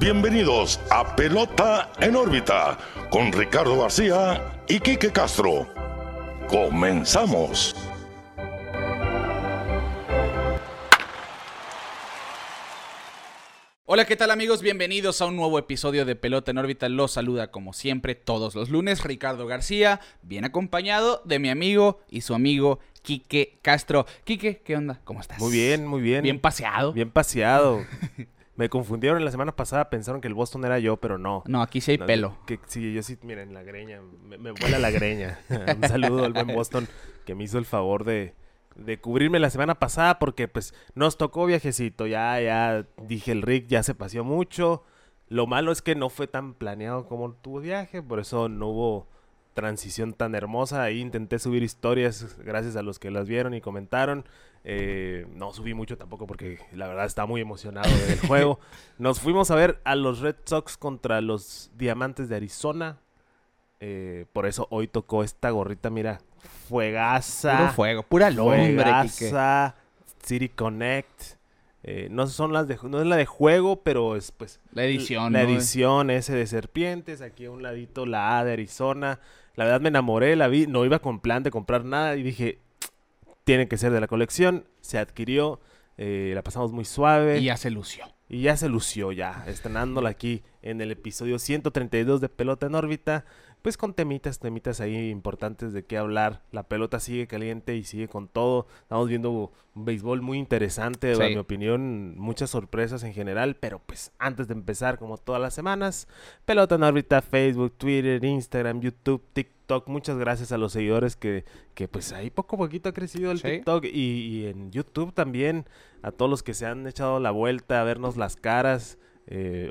bienvenidos a Pelota en órbita con Ricardo García y Quique Castro. Comenzamos. Hola, ¿qué tal amigos? Bienvenidos a un nuevo episodio de Pelota en órbita. Los saluda como siempre todos los lunes Ricardo García, bien acompañado de mi amigo y su amigo Quique Castro. Quique, ¿qué onda? ¿Cómo estás? Muy bien, muy bien. Bien paseado. Bien paseado. Me confundieron la semana pasada, pensaron que el Boston era yo, pero no. No, aquí sí hay No, pelo. Que, sí, yo sí, miren, la greña, me, me vuela la greña. Un saludo al buen Boston que me hizo el favor de, de cubrirme la semana pasada porque pues nos tocó viajecito. Ya, ya dije el Rick ya se paseó mucho. Lo malo es que no fue tan planeado como tu viaje, por eso no hubo transición tan hermosa. Ahí intenté subir historias gracias a los que las vieron y comentaron. Eh, no subí mucho tampoco porque la verdad estaba muy emocionado del juego. Nos fuimos a ver a los Red Sox contra los Diamantes de Arizona. Eh, por eso hoy tocó esta gorrita, mira, fuegaza. Puro fuego, pura lumbre. Fuegaza, City Connect. Eh, no son las de, no es la de juego, pero es pues La edición, la ¿no? edición ese de serpientes, aquí a un ladito la A de Arizona. La verdad me enamoré, la vi, no iba con plan de comprar nada y dije, tiene que ser de la colección. Se adquirió, eh, la pasamos muy suave Y ya se lució. y ya se lució ya, estrenándola aquí en el episodio 132 de Pelota en órbita. Pues con temitas, temitas ahí importantes de qué hablar. La pelota sigue caliente y sigue con todo. Estamos viendo un béisbol muy interesante, Sí. en mi opinión, muchas sorpresas en general. Pero pues antes de empezar, como todas las semanas, Pelota en órbita, Facebook, Twitter, Instagram, YouTube, TikTok. Muchas gracias a los seguidores que, que pues ahí poco a poquito ha crecido el Sí. TikTok y, y en YouTube también. A todos los que se han echado la vuelta a vernos las caras. Eh,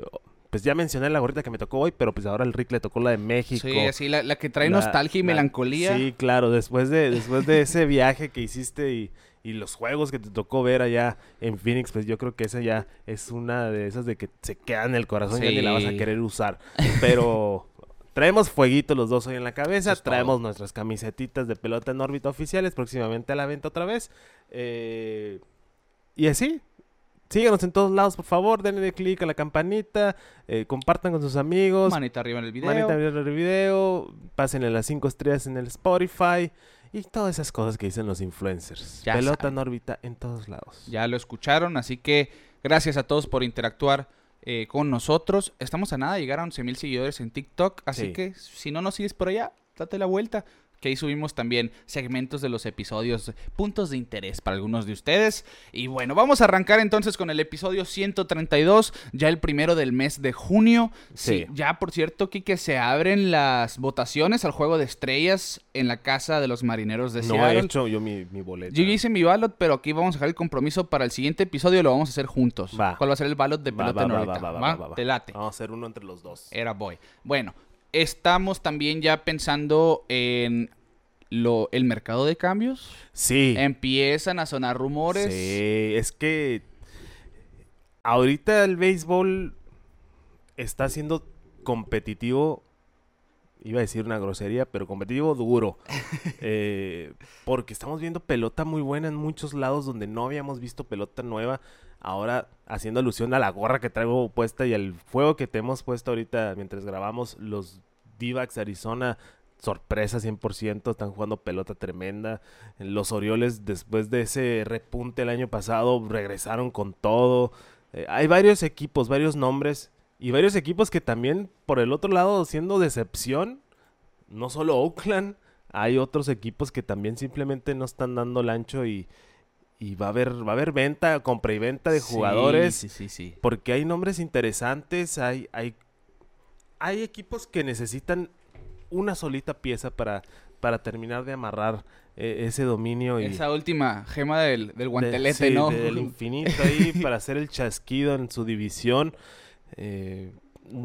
pues ya mencioné la gorrita que me tocó hoy, pero pues ahora el Rick le tocó la de México. Sí, así la, la que trae La- nostalgia y la- melancolía. Sí, claro, después de, después de ese viaje que hiciste y, y los juegos que te tocó ver allá en Phoenix, pues yo creo que esa ya es una de esas de que se queda en el corazón y ya ni la vas a querer usar. Pero traemos fueguito los dos hoy en la cabeza, es traemos todo. nuestras camisetitas de pelota en órbita oficiales, próximamente a la venta otra vez. Eh, y así, síganos en todos lados, por favor, denle click a la campanita, eh, compartan con sus amigos, Manita arriba en el video. Manita arriba en el video, pásenle las 5 estrellas en el Spotify y todas esas cosas que dicen los influencers. Ya Pelota saben. en órbita en todos lados. Ya lo escucharon, así que gracias a todos por interactuar eh, con nosotros. Estamos a nada de llegar a 11 mil seguidores en TikTok, así Sí. que si no nos sigues por allá, date la vuelta. Que ahí subimos también segmentos de los episodios, puntos de interés para algunos de ustedes. Y bueno, vamos a arrancar entonces con el episodio 132, ya el primero del mes de junio. Sí. Sí. ya por cierto, que se abren las votaciones al juego de estrellas en la casa de los marineros de No Seattle. he hecho yo mi, mi boleto. Yo hice mi ballot, pero aquí vamos a dejar el compromiso para el siguiente episodio, lo vamos a hacer juntos. Va. ¿Cuál va a ser el ballot de Va, pelota va, en va. Te late. Vamos a hacer uno entre los dos. Era boy. Bueno, estamos también ya pensando en lo, el mercado de cambios. Sí. Empiezan a sonar rumores. Sí, es que ahorita el béisbol está siendo competitivo. Iba a decir una grosería, pero competitivo duro. Eh, porque estamos viendo pelota muy buena en muchos lados donde no habíamos visto pelota nueva. Ahora haciendo alusión a la gorra que traigo puesta y al fuego que te hemos puesto ahorita mientras grabamos los de Arizona. Sorpresa 100%, están jugando pelota tremenda. Los Orioles, después de ese repunte el año pasado, regresaron con todo. Eh, hay varios equipos, varios nombres y varios equipos que también, por el otro lado, siendo decepción, no solo Oakland, hay otros equipos que también simplemente no están dando el ancho y, y va a haber va a haber venta, compra y venta de jugadores Sí, sí, sí. porque hay nombres interesantes, hay hay hay equipos que necesitan una solita pieza para para terminar de amarrar eh, ese dominio y Esa última gema del, del de- guantelete, sí, ¿no? Del infinito ahí para hacer el chasquido en su división. Eh,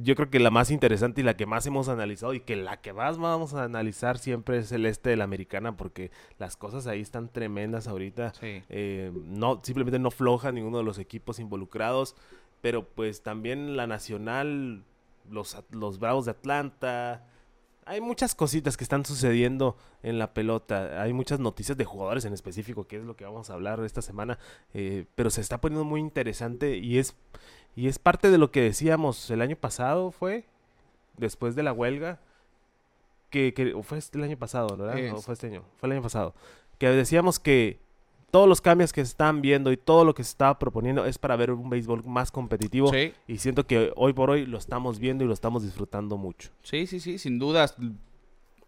yo creo que la más interesante y la que más hemos analizado y que la que más vamos a analizar siempre es el este de la americana porque las cosas ahí están tremendas ahorita. Sí. Eh, no, simplemente no floja ninguno de los equipos involucrados, pero pues también la nacional, los, los Bravos de Atlanta, hay muchas cositas que están sucediendo en la pelota. Hay muchas noticias de jugadores en específico, que es lo que vamos a hablar esta semana. eh, pero se está poniendo muy interesante y es, y es parte de lo que decíamos el año pasado, fue después de la huelga. Que, que o fue el año pasado, ¿verdad? Es- ¿O fue este año? Fue el año pasado. Que decíamos que todos los cambios que se están viendo y todo lo que se estaba proponiendo es para ver un béisbol más competitivo. Sí, Y siento que hoy por hoy lo estamos viendo y lo estamos disfrutando mucho. sí, sí, sí, sin dudas.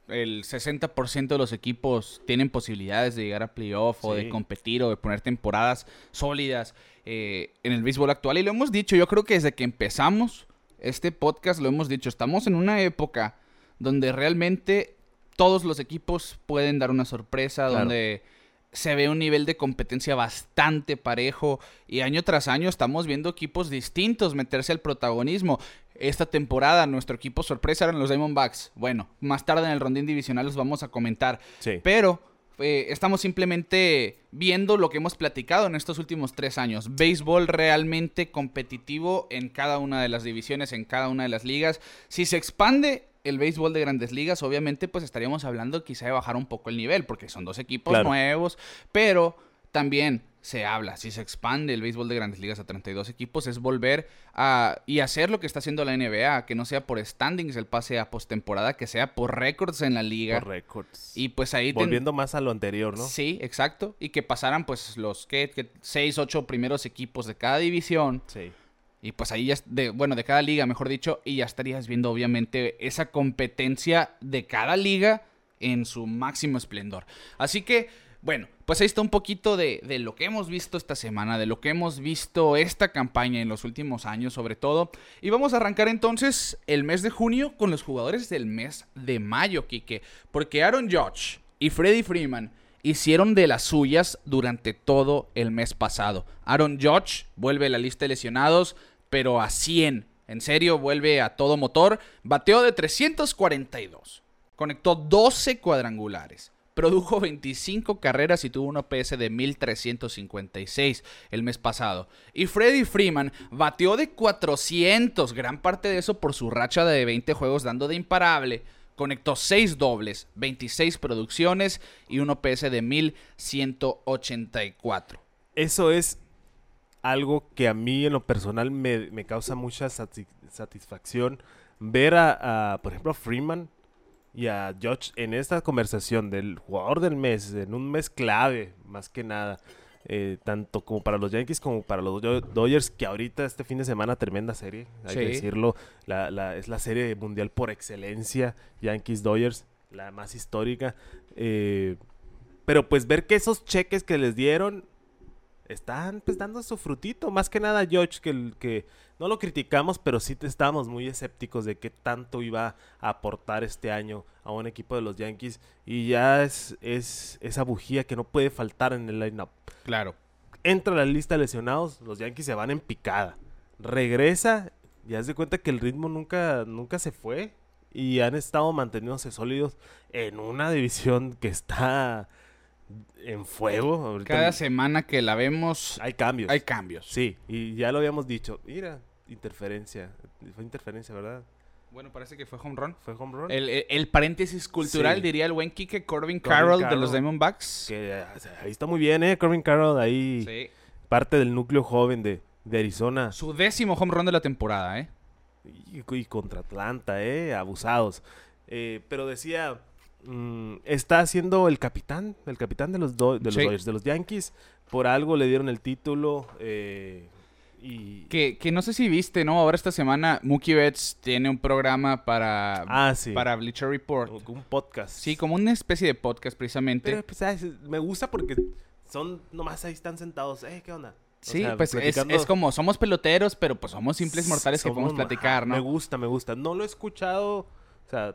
El 60% de los equipos tienen posibilidades de llegar a playoff o de competir o de poner temporadas sólidas eh, en el béisbol actual. Y lo hemos dicho, yo creo que desde que empezamos este podcast lo hemos dicho, estamos en una época donde realmente todos los equipos pueden dar una sorpresa, Claro. donde se ve un nivel de competencia bastante parejo y año tras año estamos viendo equipos distintos meterse al protagonismo. Esta temporada nuestro equipo sorpresa eran los Diamondbacks. Bueno, más tarde en el rondín divisional los vamos a comentar. Sí. Pero eh, estamos simplemente viendo lo que hemos platicado en estos últimos tres años. Béisbol realmente competitivo en cada una de las divisiones, en cada una de las ligas. Si se expande el béisbol de grandes ligas, obviamente pues estaríamos hablando quizá de bajar un poco el nivel, porque son dos equipos Claro. nuevos, pero también se habla, si se expande el béisbol de grandes ligas a 32 equipos, es volver a y hacer lo que está haciendo la NBA, que no sea por standings el pase a postemporada, que sea por récords en la liga. Por récords. Y pues ahí ten- Volviendo más a lo anterior, ¿no? Sí, exacto. Y que pasaran pues los que, que seis, ocho primeros equipos de cada división. Sí. Y pues ahí ya, de, bueno, de cada liga, mejor dicho, y ya estarías viendo obviamente esa competencia de cada liga en su máximo esplendor. Así que, bueno, pues ahí está un poquito de, lo que hemos visto esta semana, de lo que hemos visto esta campaña en los últimos años sobre todo. Y vamos a arrancar entonces el mes de junio con los jugadores del mes de mayo, Kike. Porque Aaron Judge y Freddie Freeman hicieron de las suyas durante todo el mes pasado. Aaron Judge vuelve a la lista de lesionados, pero a 100. En serio, vuelve a todo motor. Bateó de 342. Conectó 12 cuadrangulares. Produjo 25 carreras y tuvo un OPS de 1356 el mes pasado. Y Freddie Freeman bateó de 400, gran parte de eso por su racha de 20 juegos dando de imparable. Conectó 6 dobles, 26 producciones y un OPS de 1184. Eso es algo que a mí en lo personal me, me causa mucha sati- satisfacción ver a, a, por ejemplo, a Freeman y a Judge en esta conversación del jugador del mes, en un mes clave, más que nada, eh, tanto como para los Yankees como para los Do- Dodgers, que ahorita este fin de semana tremenda serie, hay que decirlo, la, la- es la serie mundial por excelencia, Yankees-Dodgers, la más histórica, eh, pero pues ver que esos cheques que les dieron están pues dando su frutito. Más que nada George, que, que no lo criticamos, pero sí estábamos muy escépticos de qué tanto iba a aportar este año a un equipo de los Yankees. Y ya es, es esa bujía que no puede faltar en el lineup. Claro. Entra a la lista de lesionados, los Yankees se van en picada. Regresa y haz de cuenta que el ritmo nunca, nunca se fue. Y han estado manteniéndose sólidos en una división que está en fuego. Ahorita Cada semana que la vemos hay cambios. hay cambios. Sí, y ya lo habíamos dicho. Mira, interferencia. Fue interferencia, ¿verdad? Bueno, parece que fue home run. Fue home run. El, el- el paréntesis cultural, Sí. diría el buen Kike Corbin Corbin Carroll de los Diamondbacks. Que o sea, ahí está muy bien, ¿eh? Corbin Carroll, ahí Sí. parte del núcleo joven de, de Arizona. Su décimo home run de la temporada, ¿eh? Y, y contra Atlanta, ¿eh? Abusados. Eh, pero decía, mm, está siendo el capitán, el capitán de los, do- de los Sí. Dodgers, de los Yankees. Por algo le dieron el título. eh, y... Que, que no sé si viste, ¿no? Ahora esta semana Mookie Betts tiene un programa para, Ah, sí. para Bleacher Report. Un podcast. Sí, como una especie de podcast precisamente. Pero, pues, ¿sabes? me gusta porque son nomás ahí están sentados. Eh, ¿qué onda? O sí, sea, pues es, platicando. es como somos peloteros, pero pues somos simples mortales que podemos platicar, ¿no? Me gusta, me gusta. No lo he escuchado, o sea,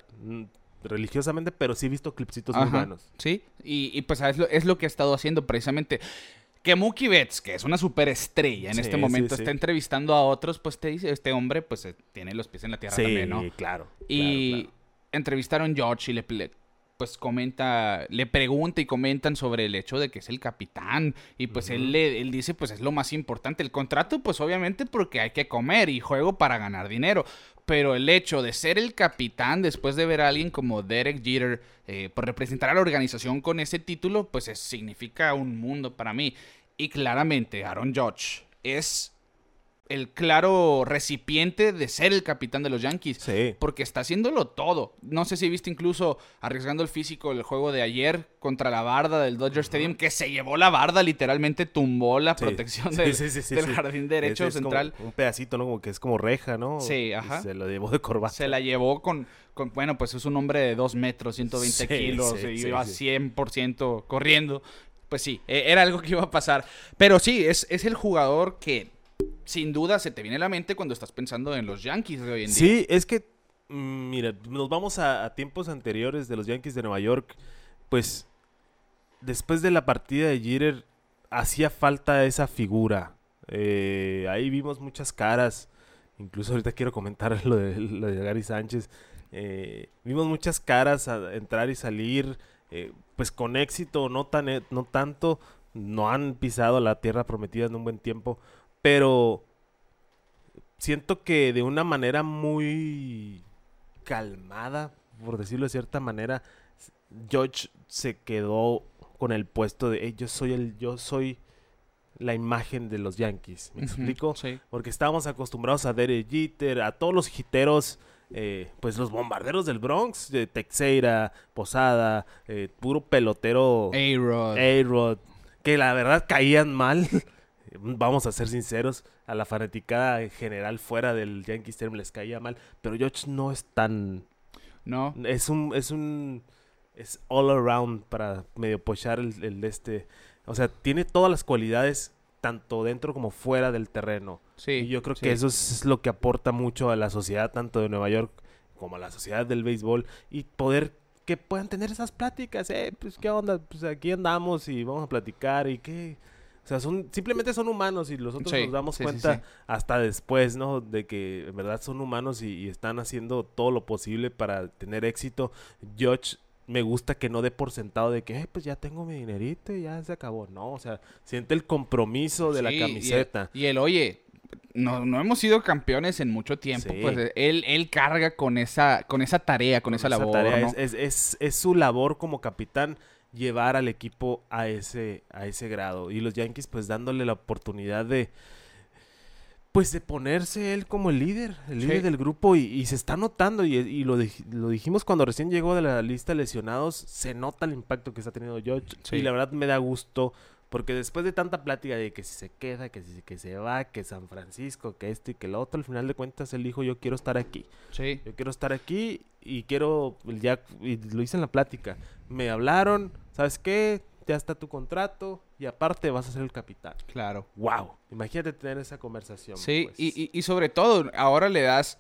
religiosamente, pero sí he visto clipsitos muy buenos. Sí, y, y, pues es lo, es lo que ha estado haciendo precisamente. Que Mookie Betts, que es una superestrella en Sí, este sí, momento, sí. está entrevistando a otros, pues te dice, este hombre pues eh, tiene los pies en la tierra Sí, también, ¿no? claro. Y claro, claro. entrevistaron a George y le, le- pues comenta, le pregunta y comentan sobre el hecho de que es el capitán y pues él, le, él dice pues es lo más importante, el contrato pues obviamente porque hay que comer y juego para ganar dinero, pero el hecho de ser el capitán después de ver a alguien como Derek Jeter eh, por representar a la organización con ese título pues es- significa un mundo para mí. Y claramente Aaron Judge es el claro recipiente de ser el capitán de los Yankees. Sí. Porque está haciéndolo todo. No sé si viste incluso arriesgando el físico el juego de ayer contra la barda del Dodger Stadium, que se llevó la barda, literalmente tumbó la Sí. protección del, sí, jardín derecho Es- es como central. un pedacito, ¿no? Como que es como reja, ¿no? Sí, Y ajá. Se lo llevó de corbata. Se la llevó con, con- bueno, pues es un hombre de 2 metros, 120 Sí, kilos, y iba sí. 100% corriendo. Pues sí, e- era algo que iba a pasar. Pero sí, es, es el jugador que sin duda se te viene a la mente cuando estás pensando en los Yankees de hoy en día. Sí, es que, mm, mira, nos vamos a, a tiempos anteriores de los Yankees de Nueva York. Pues, después de la partida de Jeter, hacía falta esa figura. Eh, ahí vimos muchas caras. Incluso ahorita quiero comentar lo de, lo de Gary Sánchez. Eh, vimos muchas caras a entrar y salir. eh, pues con éxito, no, tan, e- no tanto. No han pisado la tierra prometida en un buen tiempo. Pero siento que de una manera muy calmada, por decirlo de cierta manera, George se quedó con el puesto de "Ey, yo soy el yo soy la imagen de los Yankees. ¿Me explico? Sí. Porque estábamos acostumbrados a Derek Jeter, a todos los jiteros, eh, pues los bombarderos del Bronx, de Texeira, Posada, eh, puro pelotero A-Rod. A-Rod, que la verdad caían mal. Vamos a ser sinceros, a la fanaticada en general fuera del Yankee Stadium les caía mal, pero George no es tan ¿No? es un es un es all around para medio pochar el, el este, o sea, tiene todas las cualidades tanto dentro como fuera del terreno. Sí. Y yo creo sí. que eso es lo que aporta mucho a la sociedad, tanto de Nueva York como a la sociedad del béisbol, y poder que puedan tener esas pláticas, eh, pues qué onda, pues aquí andamos y vamos a platicar y qué... O sea, son, simplemente son humanos y nosotros Sí, nos damos sí, cuenta sí. hasta después, ¿no? De que en verdad son humanos y, y están haciendo todo lo posible para tener éxito. George me gusta que no dé por sentado de que, "Eh, pues ya tengo mi dinerito y ya se acabó. No, o sea, siente el compromiso de la Sí, y el- camiseta. Y el, oye, no, no hemos sido campeones en mucho tiempo. Sí. Pues él, él carga con esa, con esa tarea, con, esa, labor. tarea. ¿no? es, es, es- es su labor como capitán llevar al equipo a ese, a ese grado. Y los Yankees pues dándole la oportunidad de pues de ponerse él como el líder, el líder del grupo y, y se está notando y, y lo, dij- lo dijimos cuando recién llegó de la lista de lesionados, se nota el impacto que está teniendo George Sí. y la verdad me da gusto porque después de tanta plática de que si se queda, que si que se va, que San Francisco, que este y que lo otro, al final de cuentas él dijo yo quiero estar aquí. Sí. Yo quiero estar aquí y quiero, ya, y lo hice en la plática. Me hablaron, ¿sabes qué? Ya está tu contrato y aparte vas a ser el capitán. Claro. ¡Wow! Imagínate tener esa conversación. Sí, pues. y, y- y sobre todo, ahora le das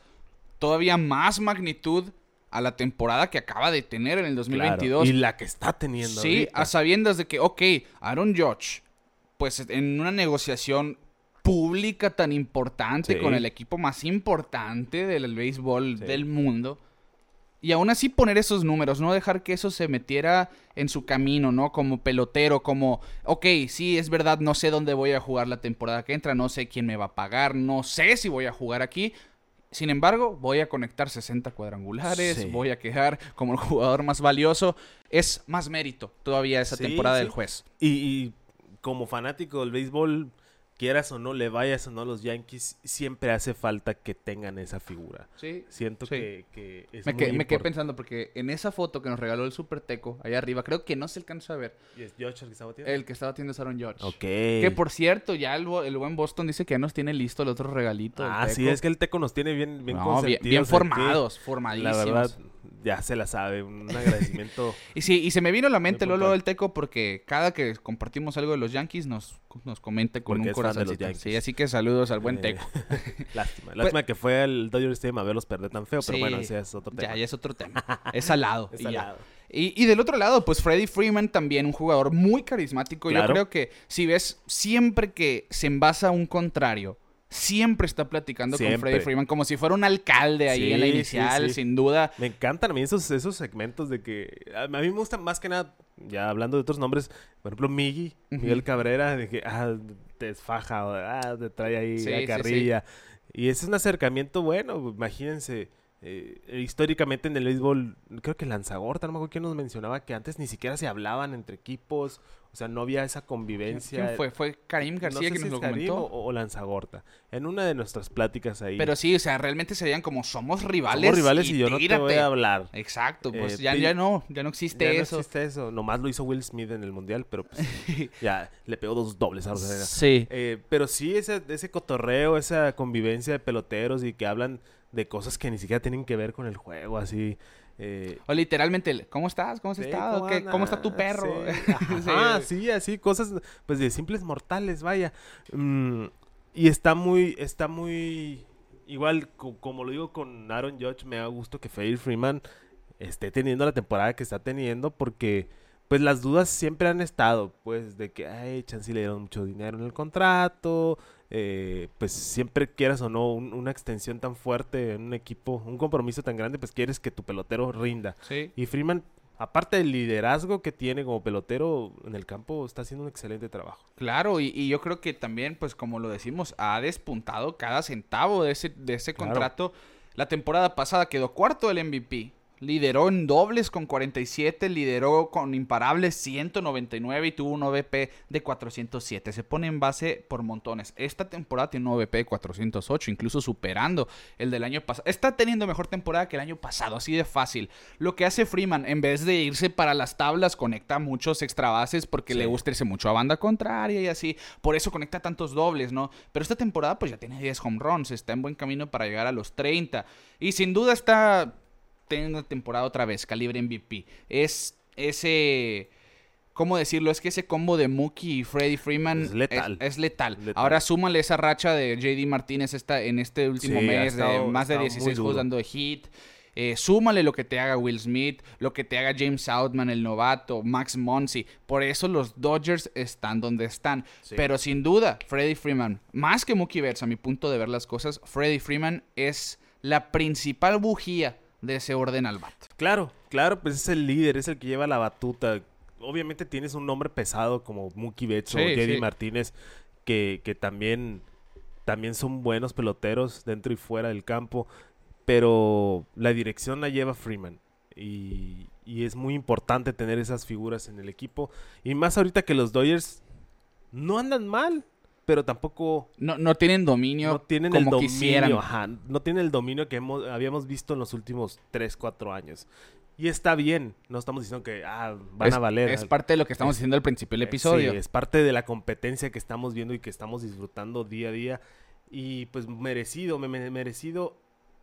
todavía más magnitud a la temporada que acaba de tener en el Claro, 2022. Y la que está teniendo. Sí, ahorita. a sabiendas de que, ok, Aaron Judge, pues en una negociación pública tan importante Sí. con el equipo más importante del béisbol Sí. del mundo. Y aún así poner esos números, no dejar que eso se metiera en su camino, ¿no? Como pelotero, como, ok, sí, es verdad, no sé dónde voy a jugar la temporada que entra, no sé quién me va a pagar, no sé si voy a jugar aquí. Sin embargo, voy a conectar 60 cuadrangulares, Sí. voy a quedar como el jugador más valioso. Es más mérito todavía esa Sí, temporada sí. del juez. Y, y como fanático del béisbol, quieras o no, le vayas o no a los Yankees, siempre hace falta que tengan esa figura. Sí. Siento Sí. que, que es Me, muy quedé, me quedé pensando porque en esa foto que nos regaló el Super Teco, allá arriba, creo que no se alcanza a ver, ¿Y es George el que está bateando? el que estaba haciendo es Aaron George. Ok. Que por cierto, ya el, buen Boston dice que ya nos tiene listo el otro regalito. Ah, sí, es que el Teco nos tiene bien, bien No, bien, formados, La formadísimos. verdad, ya se la sabe. Un agradecimiento. Y sí, y se me vino a la mente Lolo del Teco porque cada que compartimos algo de los Yankees nos, nos comenta con Porque un de los. Yankees. Sí, así que saludos al buen Eh, Teco. Lástima. Lástima que fue al Dodger Stadium a verlos perder tan feo, pero Sí, bueno, ese es otro tema. Ya, ya es otro tema. Es salado. Es y, ya. salado. Y, y del otro lado, pues Freddie Freeman también, un jugador muy carismático. Yo creo que si ves siempre que se envasa un contrario, siempre está platicando con. Freddie Freeman como si fuera un alcalde ahí Sí, en la inicial, sí. sin duda. Me encantan a mí esos, esos segmentos de que... A mí me gustan más que nada, ya hablando de otros nombres, por ejemplo, Miggy, Miguel. Cabrera, de que, ah, te desfaja, o, ah, te trae ahí Sí, sí, a sí. carrilla. Y ese es un acercamiento bueno, imagínense. eh, históricamente en el béisbol, creo que Lanzagorta, no me acuerdo quién nos mencionaba que antes ni siquiera se hablaban entre equipos, o sea, no había esa convivencia. ¿Quién fue? Fue Karim No García sé que si nos lo Karim comentó. o, o Lanzagorta. En una de nuestras pláticas ahí. Pero sí, o sea, realmente se veían como somos rivales. somos rivales y, yo no te voy tírate". a hablar. Exacto, pues Eh, ya, ya no, ya no existe Ya no eso. existe eso. Nomás lo hizo Will Smith en el mundial, pero pues, ya le pegó dos dobles a Rosalía. Sí. Eh, pero sí, ese, ese cotorreo, esa convivencia de peloteros y que hablan de cosas que ni siquiera tienen que ver con el juego, así. Eh, O literalmente, ¿cómo estás? ¿Cómo has sí, estado? ¿cómo ¿Qué- ¿Cómo está tu perro? Sí. Ajá, Sí. sí, así, cosas pues de simples mortales, vaya. Mm, y está muy, está muy, igual, co- como lo digo con Aaron Judge, me da gusto que Freddie Freeman esté teniendo la temporada que está teniendo porque pues las dudas siempre han estado, pues de que, ay, chance le dieron mucho dinero en el contrato, eh, pues siempre quieras o no un- una extensión tan fuerte en un equipo, un compromiso tan grande, pues quieres que tu pelotero rinda. Sí. Y Freeman, aparte del liderazgo que tiene como pelotero en el campo, está haciendo un excelente trabajo. Claro, y, y yo creo que también, pues como lo decimos, ha despuntado cada centavo de ese, de ese Claro. contrato. La temporada pasada quedó cuarto del MVP. Lideró en dobles con 47, lideró con imparables 199 y tuvo un OVP de 407. Se pone en base por montones. Esta temporada tiene un OVP de 408, incluso superando el del año pasado. Está teniendo mejor temporada que el año pasado, así de fácil. Lo que hace Freeman, en vez de irse para las tablas, conecta muchos extra bases porque Sí. le gusta irse mucho a banda contraria y así. Por eso conecta tantos dobles, ¿no? Pero esta temporada pues ya tiene 10 home runs, está en buen camino para llegar a los 30. Y sin duda está una temporada otra vez, calibre MVP. Es ese... ¿Cómo decirlo? Es que ese combo de Mookie y Freddie Freeman Es letal. Es, es letal. Letal. Ahora súmale esa racha de JD Martínez esta, en este último Sí, mes de más de ha estado muy 16 juegos dando de hit. Eh, súmale lo que te haga Will Smith, lo que te haga James Outman, el novato, Max Monsi. Por eso los Dodgers están donde están. Sí. Pero sin duda, Freddie Freeman, más que Mookie Betts, a mi punto de ver las cosas, Freddie Freeman es la principal bujía de ese orden al bat. Claro, claro, pues es el líder, es el que lleva la batuta. Obviamente tienes un nombre pesado como Mookie Betts o Sí, JD sí. Martínez, que, que también, también son buenos peloteros dentro y fuera del campo, pero la dirección la lleva Freeman. Y, y es muy importante tener esas figuras en el equipo. Y más ahorita que los Dodgers no andan mal, pero tampoco No, no tienen dominio no tienen como el dominio, quisieran. ajá, no tienen el dominio que hemos- habíamos visto en los últimos 3, 4 años. Y está bien, no estamos diciendo que ah, van es, a valer. Es parte de lo que estamos diciendo al principio del episodio. Sí, es parte de la competencia que estamos viendo y que estamos disfrutando día a día. Y pues merecido, me, me- merecido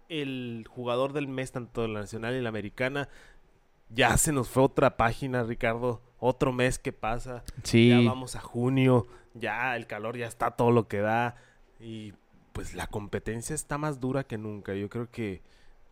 el jugador del mes, tanto la nacional y la americana. Ya se nos fue otra página, Ricardo. Otro mes que pasa. sí. Ya vamos a junio, ya el calor ya está todo lo que da y pues la competencia está más dura que nunca. Yo creo que,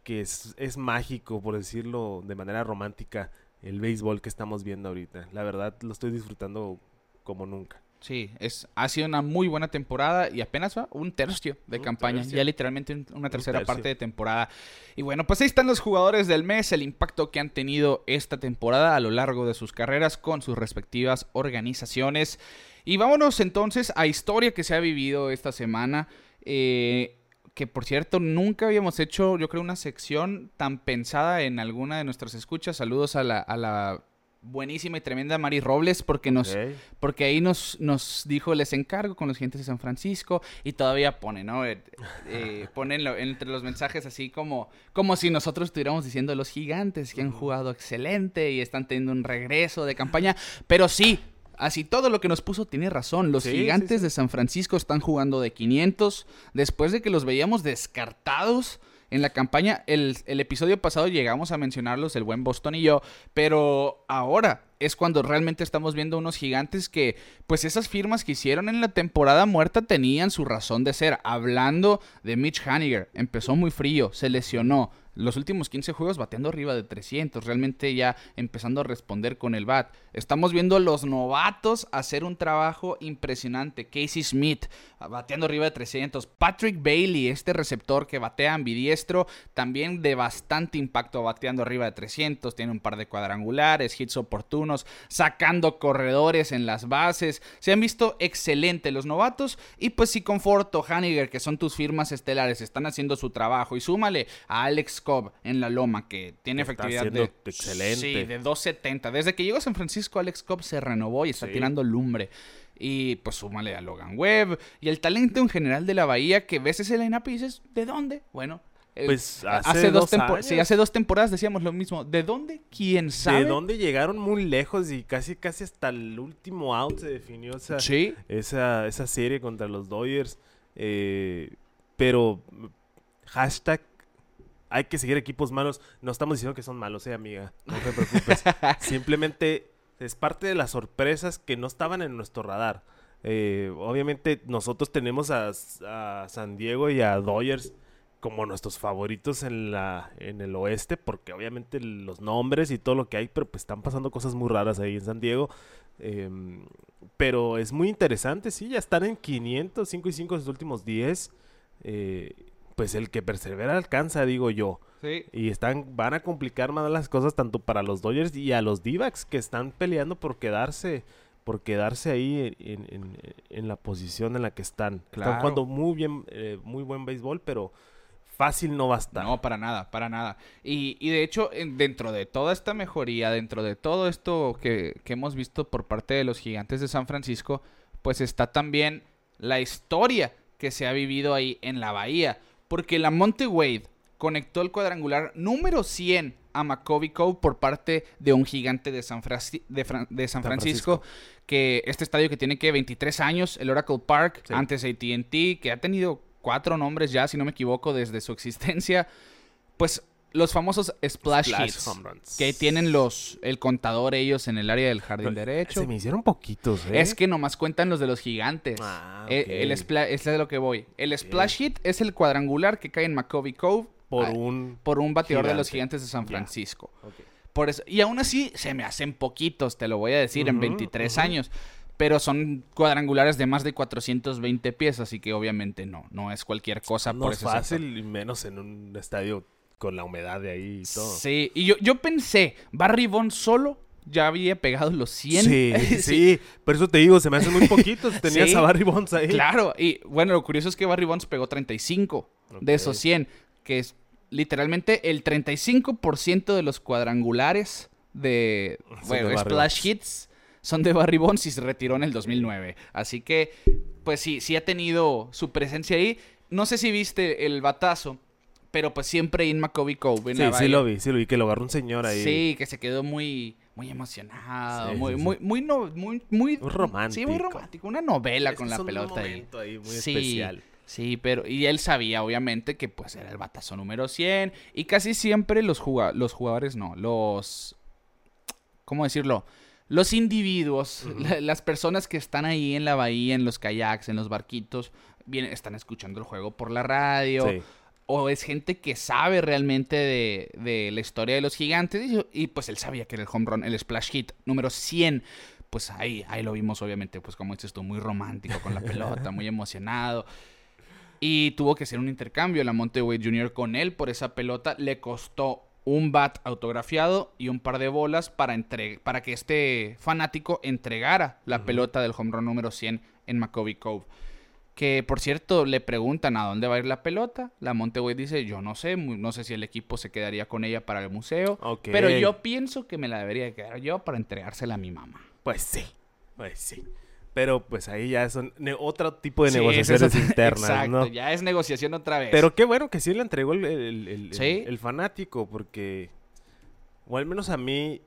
que es, es mágico, por decirlo de manera romántica, el béisbol que estamos viendo ahorita. La verdad lo estoy disfrutando como nunca. Sí, es, ha sido una muy buena temporada y apenas va un tercio de Un campaña, tercio. ya literalmente un- una tercera tercio. parte de temporada. Y bueno, pues ahí están los jugadores del mes, el impacto que han tenido esta temporada a lo largo de sus carreras con sus respectivas organizaciones. Y vámonos entonces a historia que se ha vivido esta semana. eh, que por cierto, nunca habíamos hecho, yo creo, una sección tan pensada en alguna de nuestras escuchas. Saludos a la, a la buenísima y tremenda Mari Robles, porque nos, porque ahí nos, nos dijo, les encargo con los clientes de San Francisco y todavía pone, ¿no? Eh, eh, ponen lo- entre los mensajes así como, como si nosotros estuviéramos diciendo los gigantes que han jugado excelente y están teniendo un regreso de campaña. Pero sí, así todo lo que nos puso tiene razón. Los Sí, sí, gigantes sí. de San Francisco están jugando de 500 después de que los veíamos descartados. En la campaña, el, el episodio pasado llegamos a mencionarlos, el buen Boston y yo, pero ahora es cuando realmente estamos viendo unos gigantes que, pues esas firmas que hicieron en la temporada muerta tenían su razón de ser. Hablando de Mitch Haniger, empezó muy frío, se lesionó, los últimos 15 juegos bateando arriba de 300, realmente ya empezando a responder con el bat. Estamos viendo los novatos hacer un trabajo impresionante. Casey Smith bateando arriba de 300. Patrick Bailey, este receptor que batea ambidiestro, también de bastante impacto bateando arriba de 300. Tiene un par de cuadrangulares, hits oportunos, sacando corredores en las bases. Se han visto excelentes los novatos. Y pues si Conforto, Haniger, que son tus firmas estelares, están haciendo su trabajo. Y súmale a Alex en la Loma, que tiene efectividad de, excelente. Sí, de 2.70. Desde que llegó a San Francisco, Alex Cobb se renovó y está tirando lumbre. Y pues súmale a Logan Webb y el talento en general de la Bahía que ves ese line-up y dices, ¿de dónde? Bueno, eh, pues hace, dos, temporadas. Sí, hace dos temporadas decíamos lo mismo. ¿De dónde? ¿Quién sabe? De dónde llegaron muy lejos y casi casi hasta el último out se definió esa, esa, esa serie contra los Dodgers. Eh, pero hashtag hay que seguir equipos malos. No estamos diciendo que son malos, eh, amiga. No te preocupes. Simplemente es parte de las sorpresas que no estaban en nuestro radar. Eh, obviamente nosotros tenemos a, San Diego y a Dodgers como nuestros favoritos en la en el oeste porque obviamente los nombres y todo lo que hay pero pues están pasando cosas muy raras ahí en San Diego em, pero es muy interesante sí ya están en 500 5 y 5 en los últimos 10 eh, pues el que persevera alcanza, digo yo. Sí. Y están, van a complicar más las cosas tanto para los Dodgers y a los d que están peleando por quedarse, por quedarse ahí en, la posición en la que están. Están jugando muy bien, eh, muy buen béisbol, pero fácil no va a estar. No, para nada, para nada. Y, y de hecho, dentro de toda esta mejoría, dentro de todo esto que, que hemos visto por parte de los gigantes de San Francisco, pues está también la historia que se ha vivido ahí en la bahía porque la Monte Wade conectó el cuadrangular número 100 a McCovey Cove por parte de un gigante de San, de, San, Francisco, que este estadio que tiene que 23 años, el Oracle Park, antes AT&T, que ha tenido cuatro nombres ya, si no me equivoco, desde su existencia, pues los famosos splash, hits que tienen los el contador ellos en el área del jardín derecho. Se me hicieron poquitos, ¿eh? Es que nomás cuentan los de los gigantes. Ah, eh, el, es de lo que voy. El splash hit es el cuadrangular que cae en McCovey Cove por un por un bateador de los gigantes de San Francisco. Por eso, y aún así se me hacen poquitos, te lo voy a decir, en 23 años pero son cuadrangulares de más de 420 pies, así que obviamente no, no es cualquier cosa. No es fácil, y menos en un estadio con la humedad de ahí y todo. Sí, y yo, yo pensé, Barry Bonds solo ya había pegado los 100. Sí, sí, por eso te digo, se me hacen muy poquitos. Tenías a Barry Bonds ahí. Claro, y bueno, lo curioso es que Barry Bonds pegó 35 de esos 100, que es literalmente el 35% de los cuadrangulares de, bueno, splash hits son de Barry Bonds y se retiró en el 2009. Así que, pues sí, sí ha tenido su presencia ahí. No sé si viste el batazo pero pues siempre in McCovey Cove. sí, sí lo vi, sí lo vi, que lo agarró un señor ahí. Sí, que se quedó muy, muy emocionado, muy, muy, muy, no, muy, muy, romántico. Sí, muy romántico. Una novela con la pelota ahí. ahí muy sí, especial. Sí, pero y él sabía obviamente que pues era el batazo número 100 y casi siempre los, los jugadores no, los ¿cómo decirlo? Los individuos, las personas que están ahí en la bahía, en los kayaks, en los barquitos, vienen, están escuchando el juego por la radio. Sí o es gente que sabe realmente de, la historia de los gigantes y, pues él sabía que era el home run, el splash hit número 100. Pues ahí, ahí lo vimos obviamente, pues como dices tú, muy romántico con la pelota, muy emocionado. Y tuvo que hacer un intercambio la Monteway Jr. con él por esa pelota. Le costó un bat autografiado y un par de bolas para, para que este fanático entregara la pelota del home run número 100 en McCovey Cove. Que por cierto le preguntan a dónde va a ir la pelota. La Monteway dice, yo no sé, no sé si el equipo se quedaría con ella para el museo. Pero yo pienso que me la debería quedar yo para entregársela a mi mamá. Pues sí, pues sí. Pero pues ahí ya son otro tipo de negociaciones internas, exacto, ya es negociación otra vez. Pero qué bueno que sí le entregó el, el fanático, porque, o al menos a mí,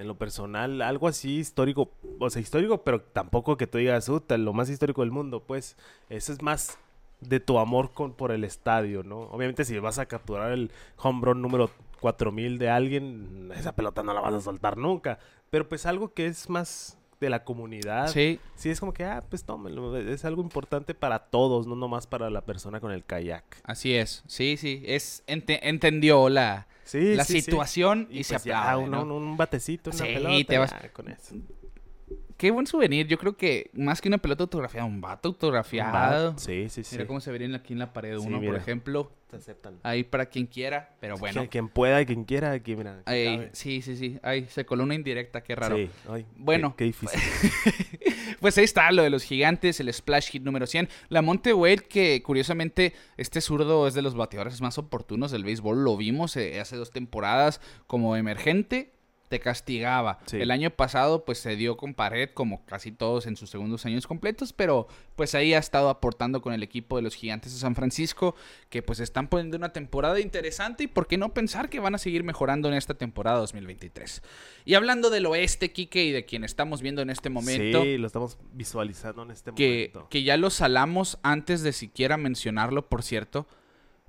en lo personal, algo así histórico, o sea, histórico, pero tampoco que tú digas, lo más histórico del mundo, pues, eso es más de tu amor con, por el estadio, ¿no? Obviamente si vas a capturar el home run número 4000 de alguien, esa pelota no la vas a soltar nunca. Pero pues algo que es más de la comunidad. Sí. Sí, es como que, ah, pues tómelo. Es algo importante para todos, no nomás para la persona con el kayak. Así es. Sí, sí. Es ente- entendió la, Sí, la sí, sí. situación y, se pues ya, aplaude, un, ¿no? un- un batecito, una Sí, pelota, te vas- ya, con eso. Qué buen souvenir. Yo creo que más que una pelota autografiada, un vato autografiado. Sí, sí, sí. Mira cómo se vería aquí en la pared Sí, uno, por ejemplo. Aceptan. Ahí para quien quiera, pero bueno. Quien, quien pueda, quien quiera, aquí, mira. aquí Ahí, sí, sí, sí. Ahí se coló una indirecta, qué raro. Sí, ay, Bueno. Qué, qué difícil. Pues ahí está lo de los gigantes, el splash hit número 100. La Monte Wade, que curiosamente este zurdo es de los bateadores más oportunos del béisbol. Lo vimos eh, hace dos temporadas como emergente. Te castigaba. Sí. El año pasado, pues se dio con pared, como casi todos en sus segundos años completos, pero pues ahí ha estado aportando con el equipo de los Gigantes de San Francisco, que pues están poniendo una temporada interesante y por qué no pensar que van a seguir mejorando en esta temporada 2023. Y hablando del oeste, Quique, y de quien estamos viendo en este momento, Sí, lo estamos visualizando en este que, momento. que ya lo salamos antes de siquiera mencionarlo, por cierto,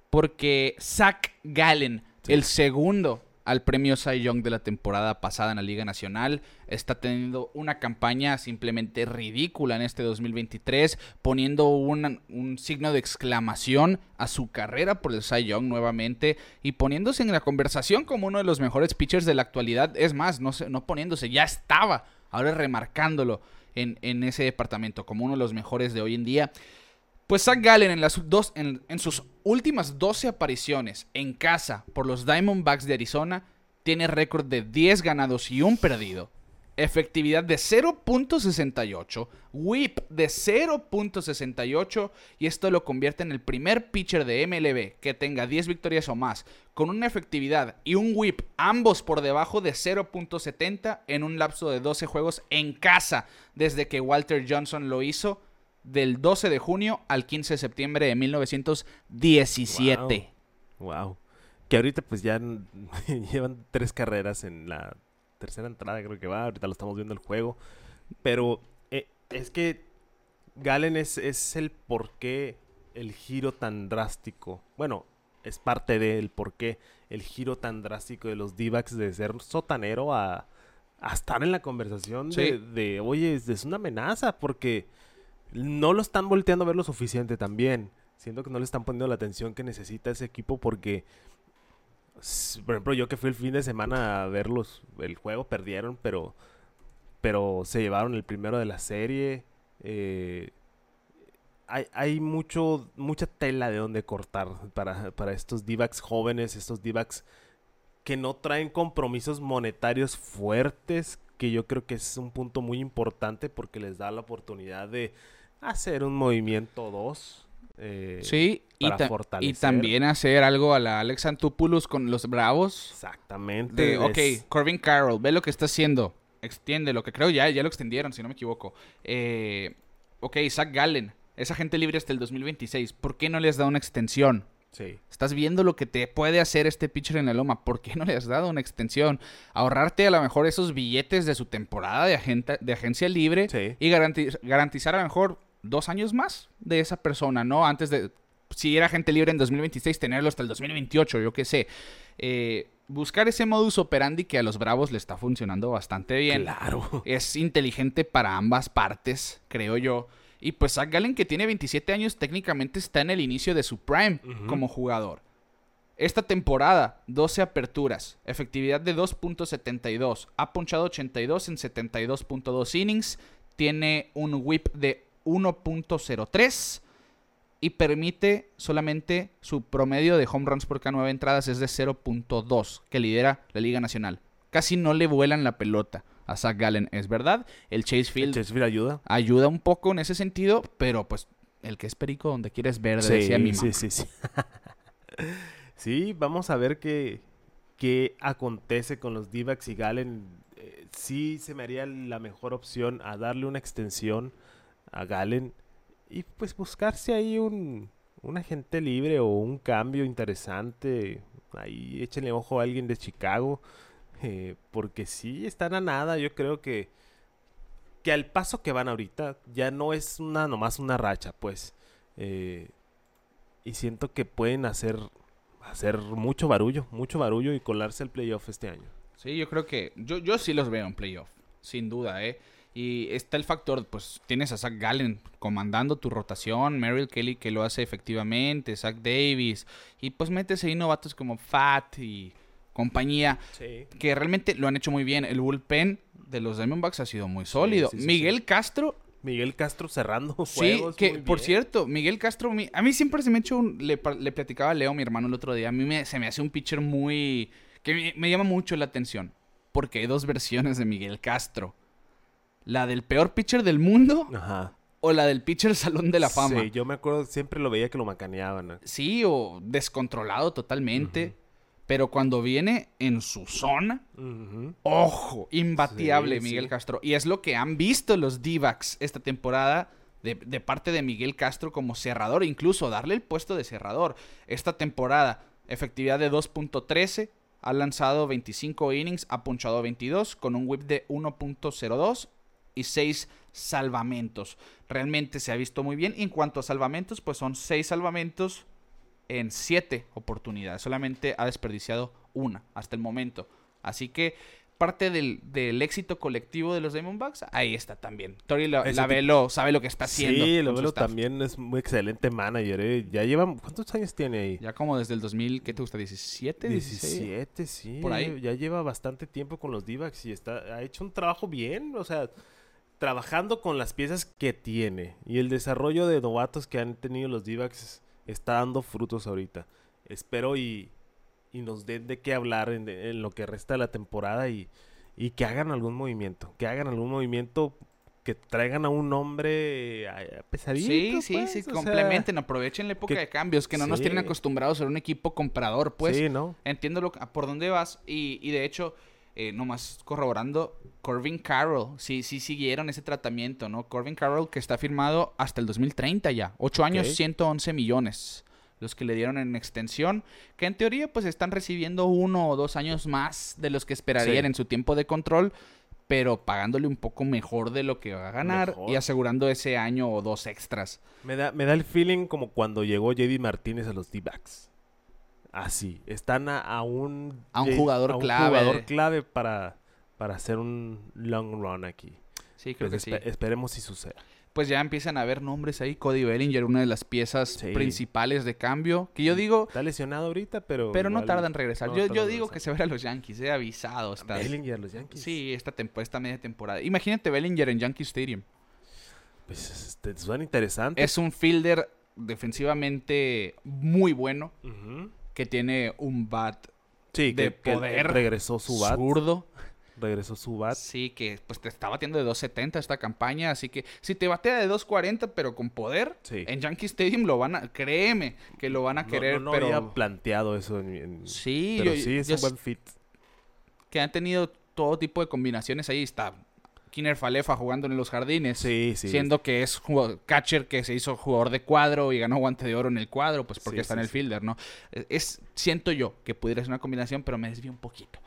porque Zach Gallen, Sí. el segundo al premio Cy Young de la temporada pasada en la Liga Nacional, está teniendo una campaña simplemente ridícula en este 2023, poniendo un, un signo de exclamación a su carrera por el Cy Young nuevamente y poniéndose en la conversación como uno de los mejores pitchers de la actualidad. Es más, no, no poniéndose, ya estaba, ahora remarcándolo en, en ese departamento como uno de los mejores de hoy en día. Pues Zach Gallen en, las dos, en, sus últimas 12 apariciones en casa por los Diamondbacks de Arizona tiene récord de 10 ganados y un perdido, efectividad de 0.68, whip de 0.68 y esto lo convierte en el primer pitcher de MLB que tenga 10 victorias o más con una efectividad y un whip ambos por debajo de 0.70 en un lapso de 12 juegos en casa desde que Walter Johnson lo hizo del 12 de junio al 15 de septiembre de 1917. Wow. Que ahorita pues ya llevan tres carreras en la tercera entrada, creo que va. Ahorita lo estamos viendo el juego. Pero eh, es que Galen es, es el por qué el giro tan drástico. Bueno, es parte del por qué el giro tan drástico de los d de ser sotanero a, a estar en la conversación Sí. de, de, oye, es, es una amenaza porque no lo están volteando a ver lo suficiente también. Siento que no le están poniendo la atención que necesita ese equipo porque, por ejemplo, yo que fui el fin de semana a verlos, el juego perdieron, pero, pero se llevaron el primero de la serie. eh, hay, hay mucho, mucha tela de donde cortar para, para estos d jóvenes, estos d que no traen compromisos monetarios fuertes, que yo creo que es un punto muy importante porque les da la oportunidad de hacer un movimiento 2. Sí, y, también hacer algo a la Alex Antopoulos con los Bravos. Exactamente. De, ok, es- Corbin Carroll, ve lo que está haciendo. Extiende lo que creo ya, ya lo extendieron, si no me equivoco. Eh, ok, Zach Gallen, es agente libre hasta el 2026. ¿Por qué no le has dado una extensión? Sí. Estás viendo lo que te puede hacer este pitcher en la loma. ¿Por qué no le has dado una extensión? Ahorrarte a lo mejor esos billetes de su temporada de, agenta- de agencia libre Sí. y garanti- garantizar a lo mejor dos años más de esa persona, ¿no? Antes de, si era agente libre en 2026, tenerlo hasta el 2028, yo qué sé. Eh, buscar ese modus operandi que a los Bravos le está funcionando bastante bien. Claro. Es inteligente para ambas partes, creo yo. Y pues Zach Gallen, que tiene 27 años, técnicamente está en el inicio de su prime como jugador. Esta temporada, 12 aperturas, efectividad de 2.72, ha ponchado 82 en 72.2 innings, tiene un whip de 1.03 y permite solamente su promedio de home runs por cada nueve entradas es de 0.2, que lidera la Liga Nacional. Casi no le vuelan la pelota a Zach Gallen, es verdad. El Chase Field ayuda. ayuda un poco en ese sentido, pero pues el que es perico donde quieres verde, decía mi mamá. sí, sí, sí. sí, vamos a ver qué, qué acontece con los d y Galen. Eh, sí se me haría la mejor opción a darle una extensión a Galen y pues buscarse ahí un, un agente libre o un cambio interesante. Ahí échenle ojo a alguien de Chicago. eh, porque sí, están a nada. Yo creo que, que al paso que van ahorita ya no es una nomás una racha, pues. Eh, y siento que pueden hacer, hacer mucho barullo, mucho barullo y colarse al playoff este año. Sí, yo creo que yo, yo sí los veo en playoff, sin duda, ¿eh? Y está el factor, pues tienes a Zach Gallen comandando tu rotación, Merrill Kelly que lo hace efectivamente, Zach Davis, y pues metes ahí novatos como Fat y compañía, Sí. que realmente lo han hecho muy bien. El bullpen de los Diamondbacks ha sido muy sólido. sí, sí, Miguel Castro, Miguel Castro cerrando sí, juegos. que muy por cierto, Miguel Castro, a mí siempre se me ha hecho, un- le, platicaba a Leo, mi hermano, el otro día, a mí me- se me hace un pitcher muy, que me, me llama mucho la atención, porque hay dos versiones de Miguel Castro. La del peor pitcher del mundo Ajá. o la del pitcher Salón de la Fama. Sí, yo me acuerdo, siempre lo veía que lo macaneaban. ¿no? Sí, o descontrolado totalmente. Pero cuando viene en su zona, ojo, imbatiable Sí, Miguel sí. Castro. Y es lo que han visto los d esta temporada de, de parte de Miguel Castro como cerrador, incluso darle el puesto de cerrador. Esta temporada, efectividad de 2.13, ha lanzado 25 innings, ha punchado 22 con un whip de 1.02 y 6 salvamentos. Realmente se ha visto muy bien. Y en cuanto a salvamentos, pues son 6 salvamentos en 7 oportunidades. Solamente ha desperdiciado una hasta el momento. Así que parte del, del éxito colectivo de los Diamondbacks, ahí está también. Tori Lavelo sabe lo que está haciendo. Sí, con lo su veo staff. también es muy excelente manager. ¿eh? Ya lleva, ¿cuántos años tiene ahí? Ya como desde el 2000, ¿qué te gusta? ¿17? 16? 17, sí. Por ahí. Ya lleva bastante tiempo con los D-backs y está, ha hecho un trabajo bien. O sea, trabajando con las piezas que tiene. Y el desarrollo de novatos que han tenido los D-backs está dando frutos ahorita. Espero y, y nos den de qué hablar en, en lo que resta de la temporada y, y que hagan algún movimiento. Que hagan algún movimiento que traigan a un hombre eh, pesadito. Sí, sí, pues, sí, o sea, complementen, aprovechen la época que- de cambios, que no nos tienen acostumbrados a ser un equipo comprador, pues. sí, ¿no? Entiendo lo, por dónde vas y, y de hecho, eh, nomás corroborando, Corbin Carroll, sí, sí siguieron ese tratamiento, ¿no? Corbin Carroll que está firmado hasta el 2030 ya, 8 años, Ok. 111 millones, los que le dieron en extensión, que en teoría pues están recibiendo uno o dos años más de los que esperarían Sí. en su tiempo de control, pero pagándole un poco mejor de lo que va a ganar Mejor. y asegurando ese año o dos extras. Me da, me da el feeling como cuando llegó JD Martínez a los D-backs. Así, están a, a un... A un J- jugador a un clave. jugador clave para, para hacer un long run aquí. Sí, creo Pues que sí. Esperemos si suceda. pues ya empiezan a haber nombres ahí. Cody Bellinger, una de las piezas Sí. principales de cambio. Que yo digo, Está lesionado ahorita, pero... pero no tarda en regresar. no yo digo que se verá a los Yankees, he avisado. Está, Bellinger, los Yankees. sí, esta, tempo- esta media temporada. Imagínate Bellinger en Yankee Stadium. Pues este, suena interesante. Es un fielder defensivamente muy bueno. Ujú. Que tiene un bat Sí, de que, que poder regresó su bat. zurdo. Regresó su bat. Sí, que pues te está batiendo de 2.70 esta campaña. Así que si te batea de 2.40 pero con poder, Sí. en Yankee Stadium lo van a... Créeme que lo van a No- querer, no, no pero... había planteado eso en, en- Sí, pero yo- sí es yo un buen fit. que han tenido todo tipo de combinaciones. Ahí está Kiner Falefa jugando en los jardines. Sí, sí. Siendo que es jugador- catcher que se hizo jugador de cuadro y ganó guante de oro en el cuadro, pues porque Sí, está sí, en el fielder, ¿no? Es, siento yo que pudiera ser una combinación, pero me desvío un poquito.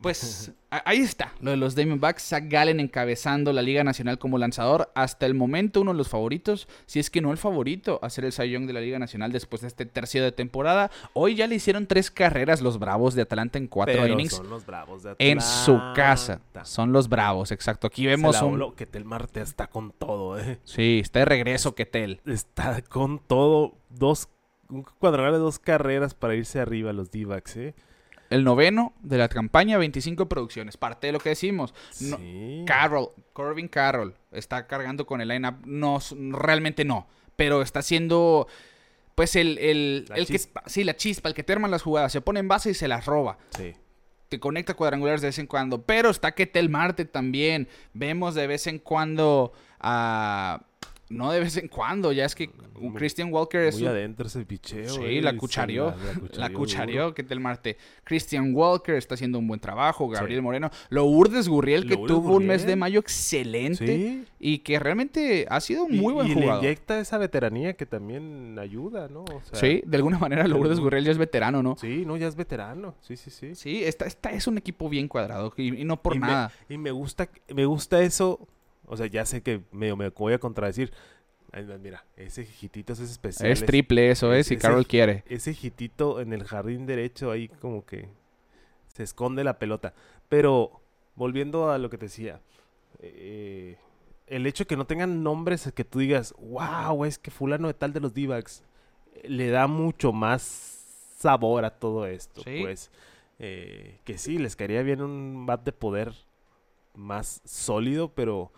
Pues ahí está, lo de los Diamondbacks, Zach Gallen encabezando la Liga Nacional como lanzador, hasta el momento uno de los favoritos, si es que no el favorito a ser el Cy Young de la Liga Nacional después de este tercio de temporada. Hoy ya le hicieron tres carreras los Bravos de Atlanta en cuatro Pero innings son los bravos de en su casa. Atlanta. Son los Bravos, exacto. Aquí Se vemos la un... voló, que Tel Marte está con todo, eh. Sí, está de regreso Ketel. Está con todo. Dos, un cuadrangular de dos carreras para irse arriba los D-backs, eh. El noveno de la campaña, 25 producciones. Parte de lo que decimos. No- Sí. Carroll, Corbin Carroll, está cargando con el lineup. No, realmente no. Pero está haciendo. Pues el, el, La el que. Sí, la chispa, el que te arma las jugadas. Se pone en base y se las roba. Sí. Te conecta cuadrangulares de vez en cuando. Pero está Ketel Marte también. Vemos de vez en cuando a. No de vez en cuando, ya es que Muy- Christian Walker es Muy un- adentro ese picheo. Sí, eh, la se cuchareó. La duro. cuchareó, ¿qué tal Marte? Christian Walker está haciendo un buen trabajo. Gabriel Sí. Moreno. Lourdes Gurriel, que tuvo un mes de mayo excelente. Sí. Y que realmente ha sido un Y- muy buen y, jugador. le inyecta esa veteranía que también ayuda, ¿no? O sea, sí, de alguna manera Lourdes algún- Gurriel ya es veterano, ¿no? Sí, no, ya es veterano. Sí, sí, sí. Sí, esta, esta es un equipo bien cuadrado y, y no por y nada. Me, y me gusta, me gusta eso. O sea, ya sé que medio me voy a contradecir. Mira, ese hijitito es especial. Es triple eso, ¿eh? es- Si el- quiere. Ese hijitito en el jardín derecho ahí como que se esconde la pelota. Pero volviendo a lo que te decía, eh, el hecho de que no tengan nombres que tú digas, wow, es que fulano de tal de los d le da mucho más sabor a todo esto. Sí. Pues eh, que sí, les caería bien un bat de poder más sólido, pero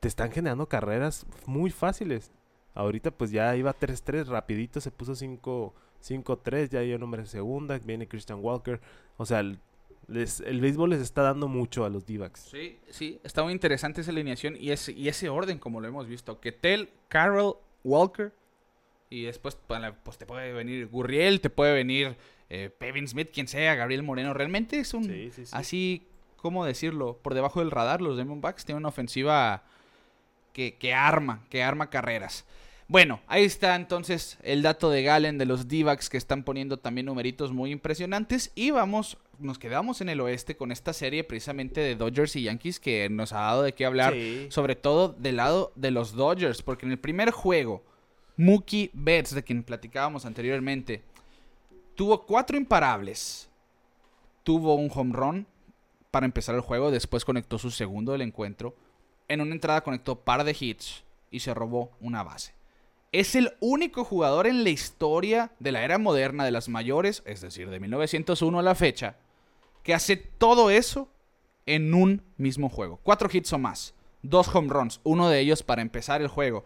te están generando carreras muy fáciles. Ahorita pues ya iba 3-3, rapidito se puso 5 5-3, ya dio nombre de segunda, viene Christian Walker. O sea, el, les- el béisbol les está dando mucho a los d Sí, sí, está muy interesante esa alineación y ese, y ese orden, como lo hemos visto. Ketel, Carroll, Walker. Y después para- pues, te puede venir Gurriel, te puede venir eh, Pevin Smith, quien sea, Gabriel Moreno. Realmente es un. Sí, sí, sí. Así, ¿cómo decirlo? Por debajo del radar, los Diamondbacks tienen una ofensiva que, que arma, que arma carreras. Bueno, ahí está entonces el dato de Galen de los d que están poniendo también numeritos muy impresionantes. Y vamos, nos quedamos en el oeste con esta serie precisamente de Dodgers y Yankees que nos ha dado de qué hablar. Sí. Sobre todo del lado de los Dodgers, porque en el primer juego, Mookie Betts, de quien platicábamos anteriormente, tuvo cuatro imparables. Tuvo un home run para empezar el juego, después conectó su segundo del encuentro. En una entrada conectó par de hits y se robó una base. Es el único jugador en la historia de la era moderna de las mayores, es decir, de 1901 a la fecha, que hace todo eso en un mismo juego. Cuatro hits o más, dos home runs, uno de ellos para empezar el juego.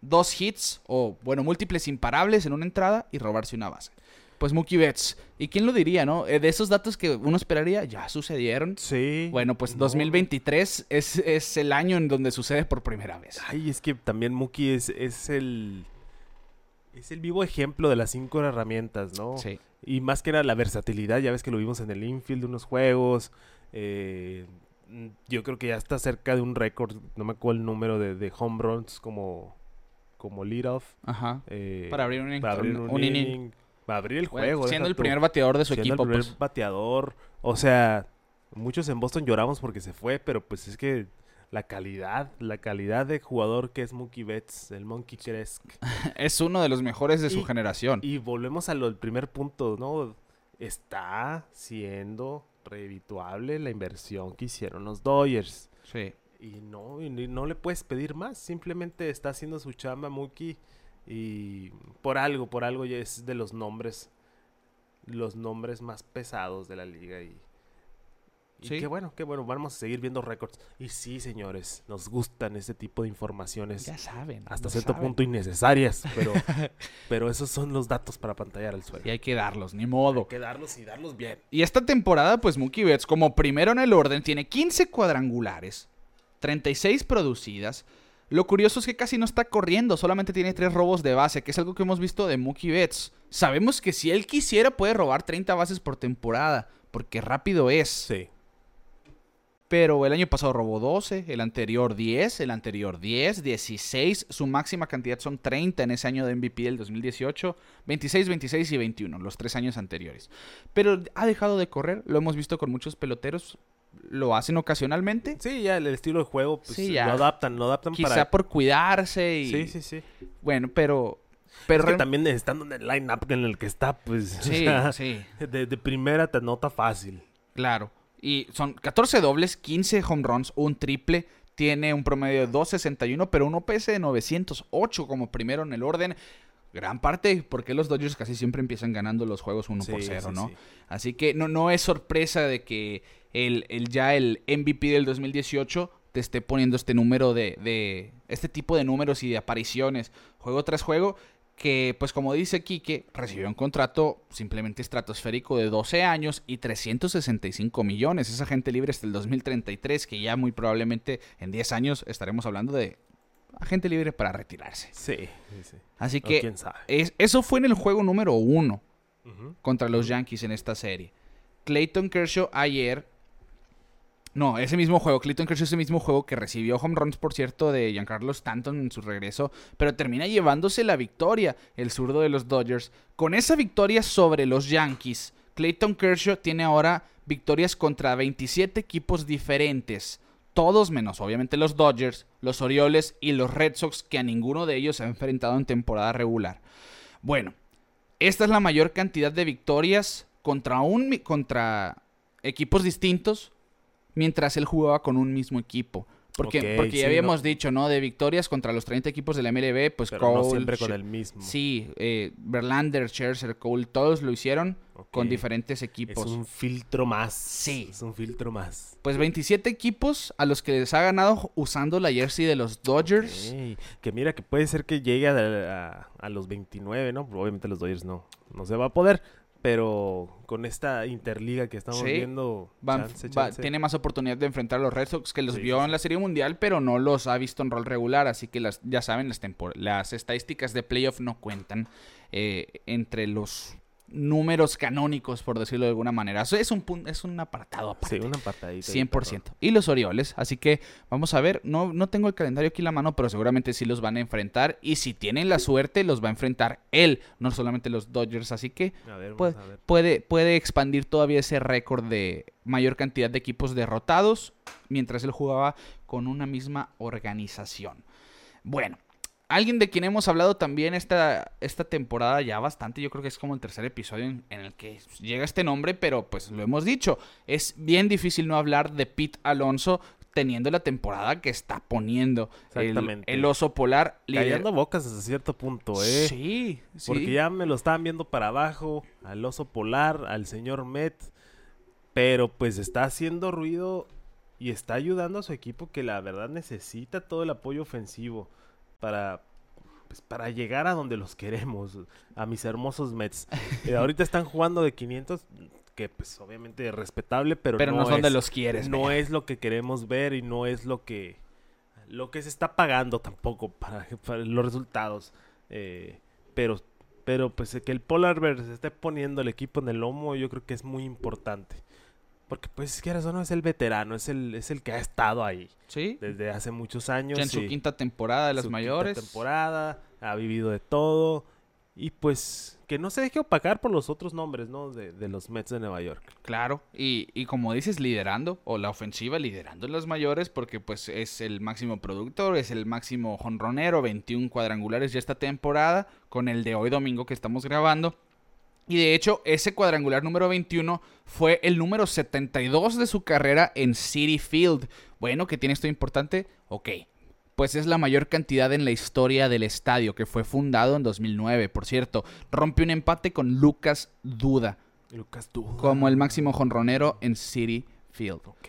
Dos hits o, bueno, múltiples imparables en una entrada y robarse una base. Pues Mookie Betts. ¿Y quién lo diría, no? Eh, De esos datos que uno esperaría, ya sucedieron. Sí. Bueno, pues No. 2023 es, es el año en donde sucede por primera vez. Ay, es que también Mookie es, es el... Es el vivo ejemplo de las cinco herramientas, ¿no? Sí. Y más que era la versatilidad, ya ves que lo vimos en el infield de unos juegos. eh, mm, yo creo que ya está cerca de un récord, no me acuerdo el número de, de home runs como, como leadoff. Ajá. eh, Para abrir un, para abrir un- un un inning. Inning, Para abrir el Bueno, juego. siendo el tú. primer bateador de su Siendo equipo, el primer pues. bateador. O sea, muchos en Boston lloramos porque se fue, pero pues es que la calidad, la calidad de jugador que es Mookie Betts, el Monkey Kresk. Es uno de los mejores de su generación. Y volvemos al primer punto, ¿no? Está siendo redituable la inversión que hicieron los Dodgers. Sí. Y no, y no le puedes pedir más. Simplemente está haciendo su chamba Mookie. Y por algo, por algo es de los nombres. Los nombres más pesados de la liga. Y, y Sí. qué bueno, qué bueno. Vamos a seguir viendo récords. Y sí, señores, nos gustan ese tipo de informaciones. Ya saben. hasta cierto saben. punto innecesarias. Pero, pero esos son los datos para pantallar al suelo. Y hay que darlos, ni modo. Hay que darlos y darlos bien. Y esta temporada, pues Mookie Betts, como primero en el orden, tiene 15 cuadrangulares, 36 producidas. Lo curioso es que casi no está corriendo, solamente tiene 3 robos de base, que es algo que hemos visto de Mookie Betts. Sabemos que si él quisiera puede robar 30 bases por temporada, porque rápido es. Sí. Pero el año pasado robó 12, el anterior 10, el anterior 10, 16. Su máxima cantidad son 30 en ese año de MVP del 2018, 26, 26 y 21, los tres años anteriores. Pero ha dejado de correr, lo hemos visto con muchos peloteros, lo hacen ocasionalmente, Sí, ya el estilo de juego, pues Sí, ya. lo adaptan, lo adaptan quizá para... por cuidarse y... Sí, sí, sí. Bueno, pero... pero es que real- también estando en el line-up en el que está, pues... o Sí, sea, sí, De, de primera te nota fácil. claro. Y son 14 dobles, 15 home runs, un triple. Tiene un promedio de 261, pero un OPS de 908 como primero en el orden. Gran parte porque los Dodgers casi siempre empiezan ganando los juegos 1 por Sí, 0, sí, ¿no? sí. Así que no, no es sorpresa de que el, el- ya el MVP del 2018 te esté poniendo este número de, de- este tipo de números y de apariciones juego tras juego que pues como dice Quique recibió un contrato simplemente estratosférico de 12 años y 365 millones esa gente libre hasta el 2033 que ya muy probablemente en 10 años estaremos hablando de agente libre para retirarse Sí, sí, sí. así que quién sabe. es- eso fue en el juego número uno contra los Yankees en esta serie. Clayton Kershaw ayer. No, ese mismo juego. Clayton Kershaw ese mismo juego que recibió home runs, por cierto, de Giancarlo Stanton en su regreso. Pero termina llevándose la victoria, el zurdo de los Dodgers. Con esa victoria sobre los Yankees, Clayton Kershaw tiene ahora victorias contra 27 equipos diferentes. todos menos obviamente los Dodgers, los Orioles y los Red Sox que a ninguno de ellos se ha enfrentado en temporada regular. Bueno, esta es la mayor cantidad de victorias contra, un, contra equipos distintos mientras él jugaba con un mismo equipo. Porque, porque sí, ya habíamos no. dicho, ¿no? De victorias contra los 30 equipos de la MLB, pues Pero no Cole, siempre con el mismo. Sí, eh, Verlander, Scherzer, Cole, todos lo hicieron con diferentes Es equipos. un filtro más. Sí. Es un filtro más. Pues 27 equipos a los que les ha ganado usando la jersey de los Dodgers. Ey, que mira que puede ser que llegue a, a- a los 29, ¿no? Obviamente los Dodgers no. No se va a poder. Pero con esta interliga que estamos Sí. viendo, Va- chance, va- chance. tiene más oportunidad de enfrentar a los Red Sox que los Sí, vio sí, en la Serie Mundial, pero no los ha visto en rol regular, así que las, ya saben, las, las estadísticas de playoff no cuentan eh, entre los números canónicos, por decirlo de alguna manera. Es un, es un apartado aparte. Sí, una patadita. 100%. Y los Orioles, así que vamos a ver, no, no tengo el calendario aquí en la mano, pero seguramente sí los van a enfrentar. Y si tienen la suerte, los va a enfrentar él, no solamente los Dodgers. Así que ver, puede, puede expandir todavía ese récord de mayor cantidad de equipos derrotados mientras él jugaba con una misma organización. Bueno. Alguien de quien hemos hablado también esta, esta temporada ya bastante, yo creo que es como el tercer episodio en, en el que llega este nombre, pero pues lo hemos dicho, es bien difícil no hablar de Pete Alonso teniendo la temporada que está poniendo. El, Exactamente. el oso polar Callando bocas hasta cierto punto, ¿eh? Sí, sí. Porque ya me lo estaban viendo para abajo, al oso polar, al señor Met. Pero pues está haciendo ruido y está ayudando a su equipo que la verdad necesita todo el apoyo ofensivo para, pues, para llegar a donde los queremos, a mis hermosos Mets. Eh, ahorita están jugando de 500, que pues obviamente es respetable, pero, pero no, es, de los quieres. no es lo que queremos ver y no es lo que lo que se está pagando tampoco para, para los resultados Eh, pero pero pues que el Polar Bear se esté poniendo el equipo en el lomo yo creo que es muy importante porque pues quieras o no es el veterano es el es el que ha estado ahí Sí, desde hace muchos años ya en su quinta temporada de las su quinta mayores. temporada ha vivido de todo y pues que no se deje opacar por los otros nombres no de, de los Mets de Nueva York Claro, y, y como dices, liderando, o la ofensiva liderando en las mayores, porque pues es el máximo productor, es el máximo jonronero, 21 cuadrangulares ya esta temporada, con el de hoy domingo que estamos grabando. Y de hecho, ese cuadrangular número 21 fue el número 72 de su carrera en City Field. Bueno, ¿qué tiene esto de importante? Ok, pues es la mayor cantidad en la historia del estadio, que fue fundado en 2009, por cierto. Rompe un empate con Lucas Duda Lucas Duda como el máximo jonronero en City Field. Ok.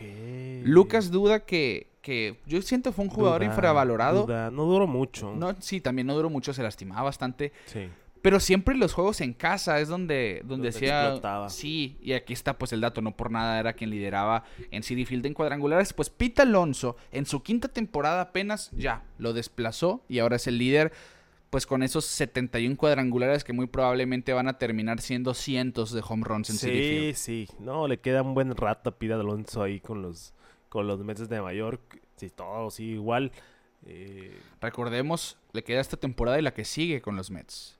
Lucas Duda que, que yo siento fue un jugador Duda, infravalorado. Duda. No duró mucho. No, sí, también no duró mucho, se lastimaba bastante. Sí. Pero siempre los juegos en casa es donde, donde, hacía... explotaba. Sí, y aquí está pues el dato, no por nada era quien lideraba en City Field en cuadrangulares. Pues Pete Alonso en su quinta temporada apenas ya lo desplazó y ahora es el líder pues con esos 71 cuadrangulares que muy probablemente van a terminar siendo cientos de home runs en City Field. Sí, sí. No, le queda un buen rato a Pete Alonso ahí con los, con los Mets de Nueva York. Sí, todo, sí, igual. Eh, Recordemos, le queda esta temporada y la que sigue con los Mets.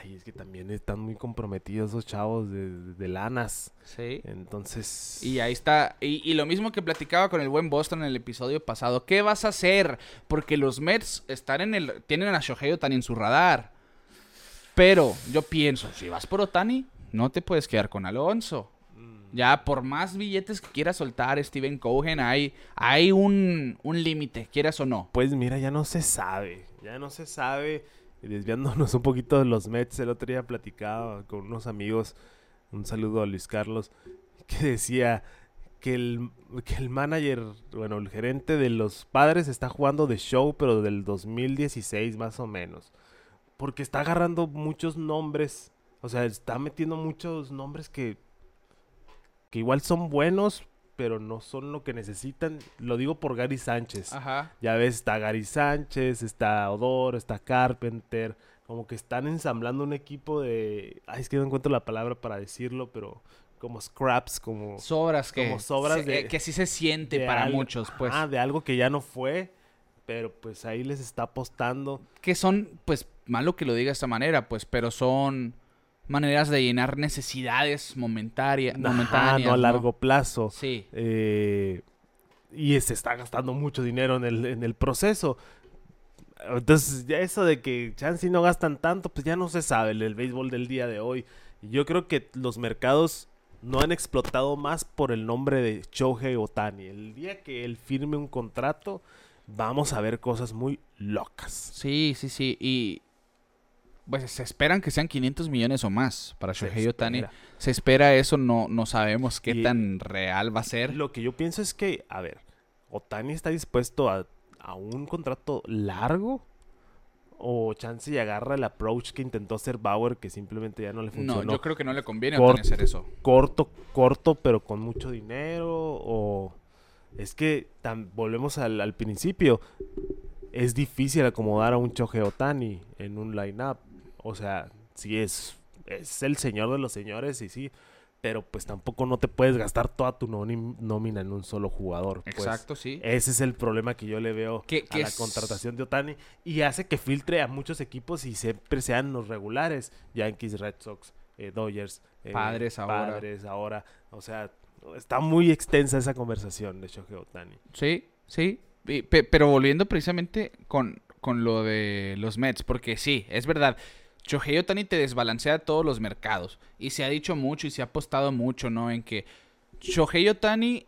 Ay, es que también están muy comprometidos esos chavos de, de lanas. Sí. Entonces... Y ahí está. Y, y lo mismo que platicaba con el buen Boston en el episodio pasado. ¿Qué vas a hacer? Porque los Mets están en el, tienen a Shohei Otani en su radar. Pero yo pienso, si vas por Otani, no te puedes quedar con Alonso. mm, Ya, por más billetes que quiera soltar Steven Cohen, hay, hay un, un límite, quieras o no. Pues mira, ya no se sabe. Ya no se sabe. Desviándonos un poquito de los Mets, el otro día platicaba con unos amigos. Un saludo a Luis Carlos. Que decía que el, que el manager, bueno, el gerente de los padres está jugando de show, pero del 2016 más o menos. Porque está agarrando muchos nombres. O sea, está metiendo muchos nombres que, que igual son buenos, pero no son lo que necesitan. Lo digo por Gary Sánchez. Ajá. Ya ves, está Gary Sánchez, está Odor, está Carpenter. Como que están ensamblando un equipo de... Ay, es que no encuentro la palabra para decirlo, pero como scraps, como... Sobras que, Como sobras se- de- eh, que sí se siente para algo- muchos, pues. Ah, de algo que ya no fue, pero pues ahí les está apostando. que son, pues, malo que lo diga de esta manera, pues, pero son maneras de llenar necesidades momentaria- Ajá, momentáneas. no a largo plazo. Sí, Eh, y se está gastando mucho dinero en el, en el proceso. Entonces, ya eso de que chance no gastan tanto, pues ya no se sabe el, el béisbol del día de hoy. Yo creo que los mercados no han explotado más por el nombre de Shohei Otani. El día que él firme un contrato, vamos a ver cosas muy locas. Sí, sí, sí. Y pues se esperan que sean 500 millones o más para Shohei Otani. Se espera eso, no, no sabemos qué Y- tan real va a ser. Lo que yo pienso es que, a ver, Otani está dispuesto a, a un contrato largo o chance y agarra el approach que intentó hacer Bauer que simplemente ya no le No, funcionó. yo creo que no le conviene a Cort- Otani hacer eso. corto, corto, pero con mucho dinero o es que tam- volvemos al, al principio. Es difícil acomodar a un Choje Otani en un lineup. O sea, sí es es el señor de los señores y sí, pero pues tampoco no te puedes gastar toda tu nómina en un solo jugador. pues. Exacto, sí. Ese es el problema que yo le veo a la es- contratación de Otani y hace que filtre a muchos equipos y siempre sean los regulares. Yankees, Red Sox, eh, Dodgers. eh, Padres ahora. Padres ahora. O sea, está muy extensa esa conversación de Shohei Otani. Sí, sí. Pero volviendo precisamente con, con lo de los Mets, porque sí, es verdad. Shohei Otani te desbalancea todos los mercados. Y se ha dicho mucho y se ha apostado mucho, ¿no? En que Shohei Otani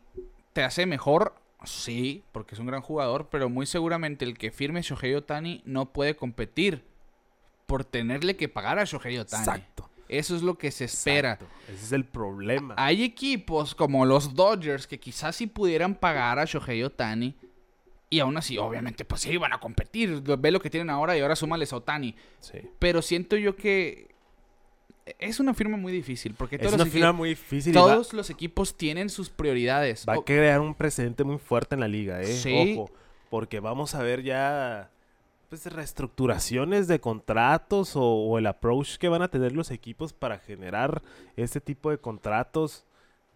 te hace mejor, sí, porque es un gran jugador, pero muy seguramente el que firme Shohei Otani no puede competir por tenerle que pagar a Shohei Otani. Exacto. Eso es lo que se espera. Exacto. Ese es el problema. Hay equipos como los Dodgers que quizás sí pudieran pagar a Shohei Otani. Y aún así, obviamente, pues sí, van a competir. Ve lo que tienen ahora y ahora súmales a Otani. Sí. Pero siento yo que es una firma muy difícil. Porque Es todos, una los, equi- final muy difícil va, todos los equipos tienen sus prioridades. va a crear un precedente muy fuerte en la liga, ¿eh? Sí. Ojo, porque vamos a ver ya pues reestructuraciones de contratos o, o el approach que van a tener los equipos para generar este tipo de contratos.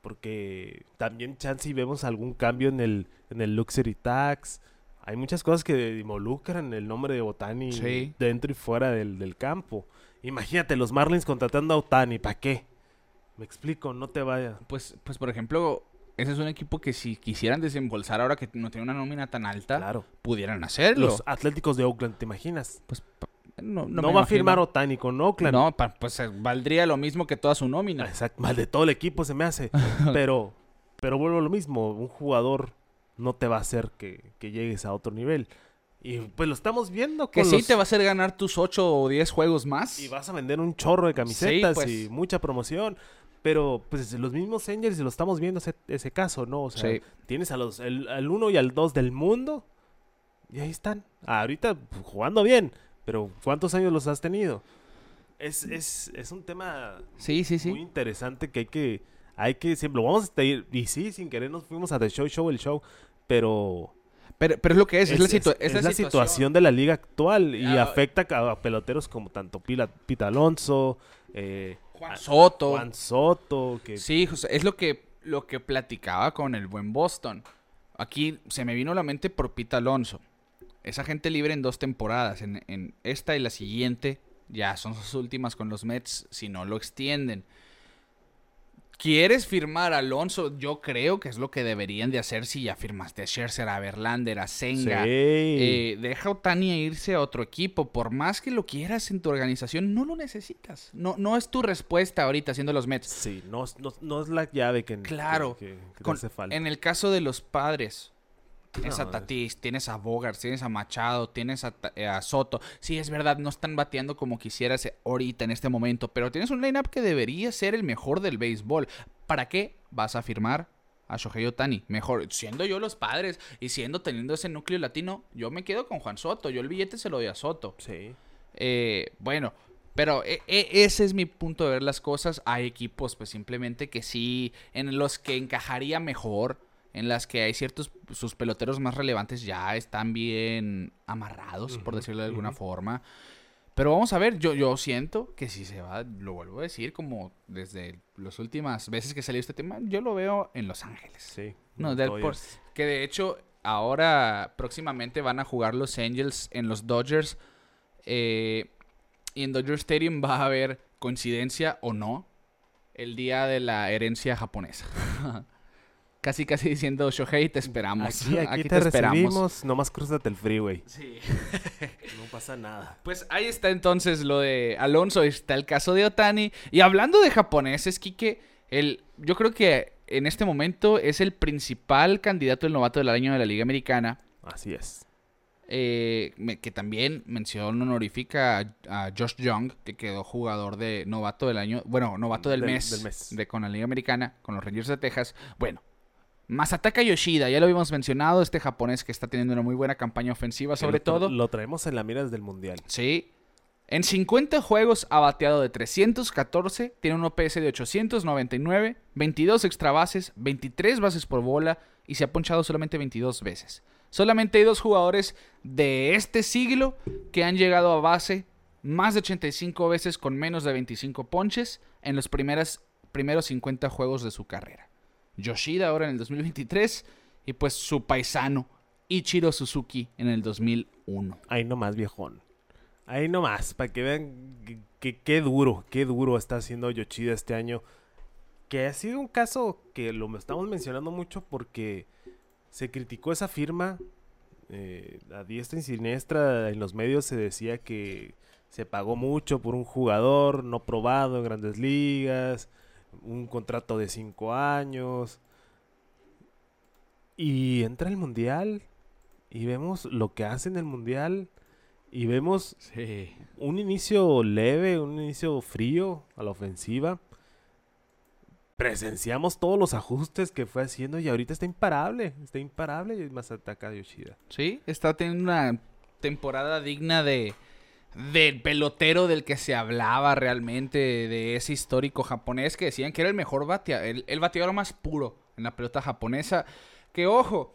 Porque también chance y vemos algún cambio en el, en el luxury tax. Hay muchas cosas que involucran el nombre de Otani Sí. dentro y fuera del, del campo. Imagínate los Marlins contratando a Otani, ¿para qué? Me explico, no te vaya. pues, pues, por ejemplo, ese es un equipo que si quisieran desembolsar ahora que no tiene una nómina tan alta, Claro. pudieran hacerlo. Los Atléticos de Oakland, ¿te imaginas? Pues, no, No, va a firmar Otani con Oakland. No, pa- pues eh, valdría lo mismo que toda su nómina. Exacto, mal de todo el equipo se me hace. pero, pero vuelvo a lo mismo. Un jugador no te va a hacer que, que llegues a otro nivel. Y pues lo estamos viendo Que sí los- te va a hacer ganar tus 8 o 10 juegos más. Y vas a vender un chorro de camisetas pues. y mucha promoción. Pero pues los mismos Angels lo estamos viendo ese, ese caso, ¿no? O sea, Sí. tienes a los el, al 1 y al 2 del mundo y ahí están. Ahorita jugando bien, pero ¿cuántos años los has tenido? Es, es, es un tema Sí, sí, sí. muy interesante que hay que hay que siempre lo vamos a ir y sí, sin querer nos fuimos a The Show Show el show, pero Pero, pero es lo que es, es, la, situa- es es la situación de la liga actual y Ah, afecta a, a peloteros como tanto Pila, Pita Alonso, eh, Juan a- Soto. Juan Soto, que Sí, José, es lo que, lo que platicaba con el buen Boston. Aquí se me vino a la mente por Pita Alonso. Esa gente libre en dos temporadas. En, en esta y la siguiente ya son sus últimas con los Mets si no lo extienden. ¿Quieres firmar a Alonso? Yo creo que es lo que deberían de hacer si ya firmaste a Scherzer, a Verlander, a Senga. Sí. Eh, deja a Otani a irse a otro equipo. Por más que lo quieras en tu organización, no lo necesitas. No, no es tu respuesta ahorita haciendo los Mets. Sí, no, es- no, no es la llave que, Claro. que, que- que te Con- hace falta. en el caso de los padres, tienes No, a Tatis, tienes a Bogart, tienes a Machado, tienes a, eh, a Soto. Sí, es verdad, no están bateando como quisieras ahorita en este momento, pero tienes un lineup que debería ser el mejor del béisbol. ¿Para qué vas a firmar a Shohei Otani? Mejor, siendo yo los padres y siendo teniendo ese núcleo latino, yo me quedo con Juan Soto. Yo el billete se lo doy a Soto. Sí. Eh, bueno, pero e- e- ese es mi punto de ver las cosas. Hay equipos, pues simplemente que sí, en los que encajaría mejor, en las que hay ciertos, sus peloteros más relevantes ya están bien amarrados, por decirlo de alguna forma. Pero vamos a ver, yo, yo siento que si se va, lo vuelvo a decir, como desde las últimas veces que salió este tema, yo lo veo en Los Ángeles. Sí. No, del por-. Que de hecho, ahora próximamente van a jugar los Angels en los Dodgers. eh, y en Dodger Stadium va a haber, coincidencia o no, el día de la herencia japonesa. casi casi diciendo, Shohei, te esperamos. Aquí, aquí, te, recibimos, nomás cruzate el freeway. Sí. No pasa nada. Pues ahí está entonces lo de Alonso, está el caso de Otani. Y hablando de japoneses, Kike, el, yo creo que en este momento es el principal candidato del novato del año de la Liga Americana. Así es. Eh, que también mención honorífica a, a Josh Young, que quedó jugador de novato del año, bueno, novato del, Del- mes, del mes. De, con la Liga Americana, con los Rangers de Texas. Bueno, Masataka Yoshida, ya lo habíamos mencionado, este japonés que está teniendo una muy buena campaña ofensiva, sobre lo todo. Lo traemos en la mira desde el mundial. Sí. En 50 juegos ha bateado de 314, tiene un OPS de 899, 22 extra bases, 23 bases por bola y se ha ponchado solamente 22 veces. Solamente hay dos jugadores de este siglo que han llegado a base más de 85 veces con menos de 25 ponches en los primeras, primeros 50 juegos de su carrera. Yoshida ahora en el 2023 y pues su paisano Ichiro Suzuki en el 2001. Ahí nomás, viejón. Ahí nomás, para que vean que- que- qué duro, qué duro está haciendo Yoshida este año. Que ha sido un caso que lo estamos mencionando mucho porque se criticó esa firma. eh, a diestra y siniestra en los medios se decía que se pagó mucho por un jugador no probado en grandes ligas, un contrato de cinco años. Y entra el mundial y vemos lo que hace en el mundial y vemos Sí. un inicio leve, un inicio frío a la ofensiva. Presenciamos todos los ajustes que fue haciendo y ahorita está imparable, está imparable y más ataca Yoshida. Sí, está teniendo una temporada digna de del pelotero del que se hablaba realmente, de ese histórico japonés que decían que era el mejor bateador, el, el bateador más puro en la pelota japonesa. Que ojo,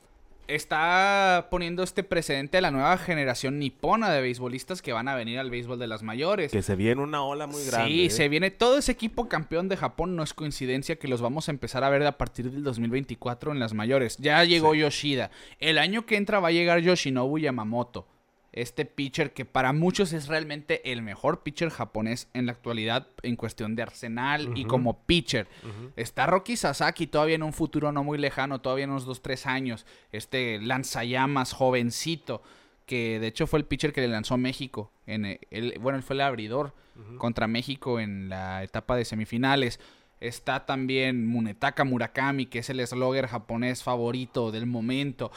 está poniendo este precedente a la nueva generación nipona de beisbolistas que van a venir al béisbol de las mayores. Que se viene una ola muy grande. Sí, ¿eh? se viene todo ese equipo campeón de Japón. No es coincidencia que los vamos a empezar a ver a partir del 2024 en las mayores. Ya llegó Yoshida. El año que entra va a llegar Yoshinobu Yamamoto. Este pitcher que para muchos es realmente el mejor pitcher japonés en la actualidad en cuestión de arsenal y como pitcher. Está Rocky Sasaki todavía en un futuro no muy lejano, todavía en unos 2-3 años. Este lanzallamas jovencito, que de hecho fue el pitcher que le lanzó México. En el- el- bueno, él fue el abridor contra México en la etapa de semifinales. Está también Munetaka Murakami, que es el slogger japonés favorito del momento.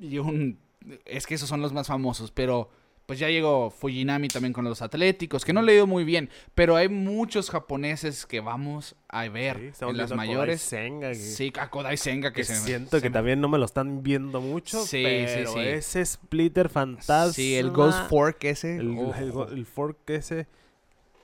Y un... Es que esos son los más famosos, pero pues ya llegó Fujinami también con los Atléticos, que no le ido muy bien, pero hay muchos japoneses que vamos a ver Sí, en las mayores. Senga, que- Sí, a Kodai Senga, que, que se siento se que también no me lo están viendo mucho, Sí, sí, pero sí. ese splitter fantasma. Sí, el Ghost Fork ese. El, fork ese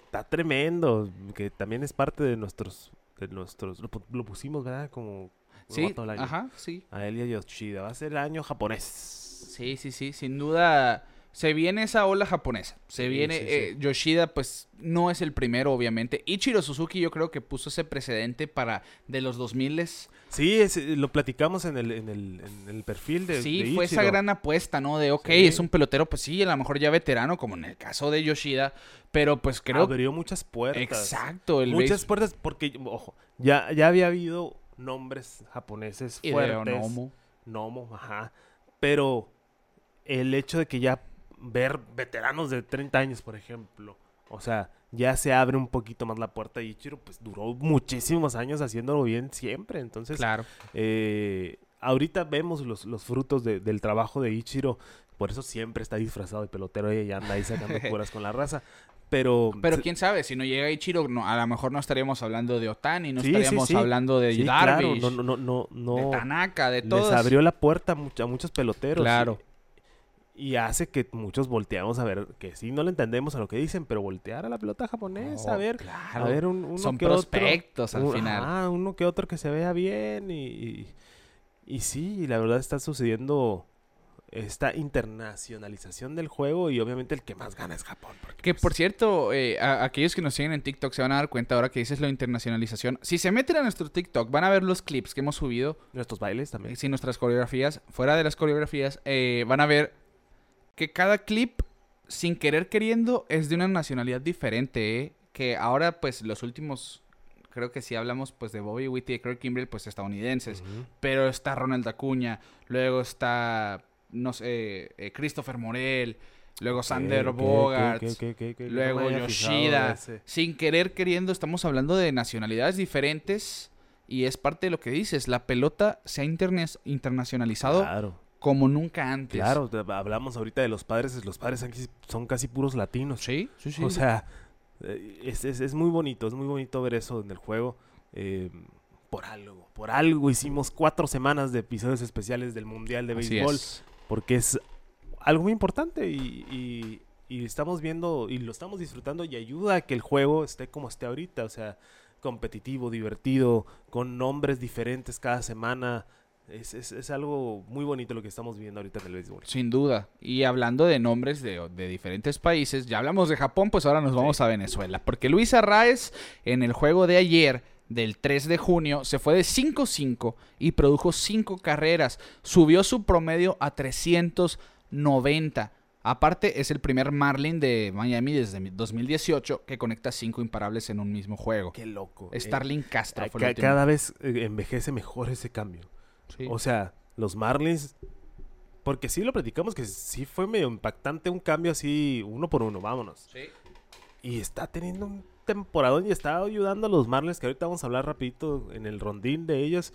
está tremendo, que también es parte de nuestros, de nuestros, lo, pu- lo pusimos, ¿verdad? Como Sí, ajá, sí. A él y a Yoshida, va a ser el año japonés. Sí, sí, sí, sin duda. Se viene esa ola japonesa. Se Sí, viene. sí, eh, Yoshida, pues, no es el primero, obviamente. Ichiro Suzuki, yo creo que puso ese precedente para de los 2000 Sí, es- lo platicamos en el, en el, en el perfil de Sí, de fue esa gran apuesta, ¿no? De, ok, es un pelotero, pues sí, a lo mejor ya veterano, como en el caso de Yoshida. Pero, pues, creo. Abrió muchas puertas. Exacto, el muchas puertas porque, ojo, ya, ya había habido nombres japoneses fuertes. Nomo. Nomo, ajá. Pero el hecho de que ya ver veteranos de 30 años, por ejemplo, o sea, ya se abre un poquito más la puerta y Ichiro pues duró muchísimos años haciéndolo bien siempre. Entonces, Claro. eh, ahorita vemos los, los frutos de- del trabajo de Ichiro. Por eso siempre está disfrazado de pelotero y anda ahí sacando curas con la raza. Pero, Pero quién sabe, si no llega Ichiro, no, a lo mejor no estaríamos hablando de Otani, no Sí, estaríamos sí. hablando de sí, claro, Darvish, no, no, no, no, no. de Tanaka, de les todos. abrió la puerta a, much- a muchos peloteros. Claro. Y, y hace que muchos volteamos a ver, que sí no le entendemos a lo que dicen, pero voltear a la pelota japonesa, a Oh, ver, claro. a ver un, uno Son que otro. prospectos al un- final. ajá, uno que otro que se vea bien y, y, y sí, la verdad está sucediendo esta internacionalización del juego y obviamente el que más gana es Japón. Que pues, por cierto, eh, a- aquellos que nos siguen en TikTok se van a dar cuenta ahora que dices lo de internacionalización. Si se meten a nuestro TikTok, van a ver los clips que hemos subido, nuestros bailes también. sin nuestras coreografías. Fuera de las coreografías, eh, van a ver que cada clip, sin querer queriendo, es de una nacionalidad diferente. eh, Que ahora, pues, los últimos creo que si hablamos pues de Bobby Witt y de Kirk Kimbrell, pues estadounidenses. Pero está Ronald Acuña, luego está, no sé, eh, Christopher Morel, luego Sander Bogart, luego Yoshida. Sin querer queriendo, estamos hablando de nacionalidades diferentes y es parte de lo que dices. La pelota se ha interna- internacionalizado Claro, como nunca antes. claro. Hablamos ahorita de los padres. Los padres son casi puros latinos. Sí, sí, sí. O sea, eh, es, es- es muy bonito, es muy bonito ver eso en el juego. eh, por algo, por algo hicimos cuatro semanas de episodios especiales del Mundial de Béisbol. es. Porque es algo muy importante y, y- y estamos viendo y lo estamos disfrutando y ayuda a que el juego esté como esté ahorita. O sea, competitivo, divertido, con nombres diferentes cada semana. Es, es- es algo muy bonito lo que estamos viendo ahorita en el béisbol. Sin duda. Y hablando de nombres de, de diferentes países, ya hablamos de Japón, pues ahora nos vamos a Venezuela. Porque Luis Arraez en el juego de ayer, del 3 de junio, se fue de 5-5 y produjo 5 carreras. Subió su promedio a 390. Aparte, es el primer Marlin de Miami desde 2018 que conecta 5 imparables en un mismo juego. Qué loco. eh. Starling Castro Ca- fue el último. cada vez eh, envejece mejor ese cambio. Sí. O sea, los Marlins. Porque sí lo platicamos que sí fue medio impactante un cambio así, uno por uno, vámonos. Sí. Y está teniendo un temporadón y está ayudando a los Marlins, que ahorita vamos a hablar rapidito en el rondín de ellos.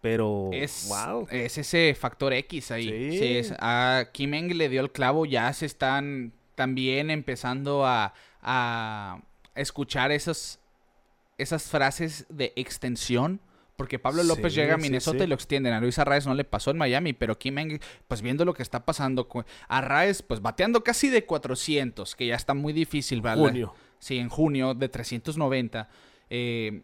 Pero, Es, wow. es ese factor X ahí. Sí. Sí, es- a Kim Eng le dio el clavo, ya se están también empezando a, a escuchar esos, esas frases de extensión. Porque Pablo López Sí, llega a Minnesota sí. y lo extienden. A Luis Arraez no le pasó en Miami, pero Kim Eng, pues viendo lo que está pasando. Arraez, pues bateando casi de 400, que ya está muy difícil, ¿vale? Junio. Sí, en junio de 390. eh,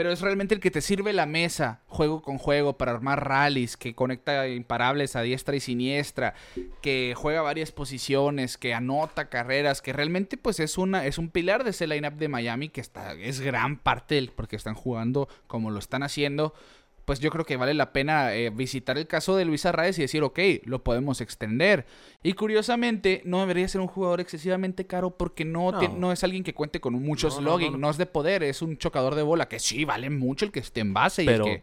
pero es realmente el que te sirve la mesa, juego con juego, para armar rallies, que conecta imparables a diestra y siniestra, que juega varias posiciones, que anota carreras, que realmente pues es una es un pilar de ese lineup de Miami que está es gran parte del porque están jugando como lo están haciendo. Pues yo creo que vale la pena eh, visitar el caso de Luis Arraez y decir, ok, lo podemos extender. Y curiosamente, no debería ser un jugador excesivamente caro porque no, No. no es alguien que cuente con muchos No, no, logging, no, es de poder, es un chocador de bola, que sí, vale mucho el que esté en base y el Pero, que...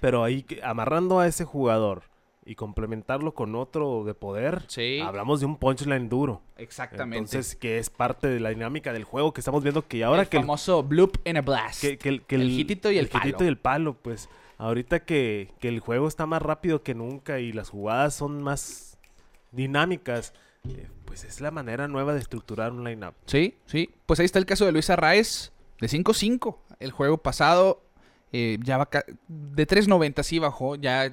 pero ahí amarrando a ese jugador y complementarlo con otro de poder, Sí. hablamos de un punchline duro. Exactamente. Entonces, que es parte de la dinámica del juego que estamos viendo que ahora el que el famoso bloop in a blast. que, que el, que El hitito y el hitito palo. y el palo, pues ahorita que, que el juego está más rápido que nunca y las jugadas son más dinámicas, eh, pues es la manera nueva de estructurar un lineup. Sí, sí. Pues ahí está el caso de Luis Arraez, de 5-5. El juego pasado eh, ya va de 3.90 sí bajó. Ya,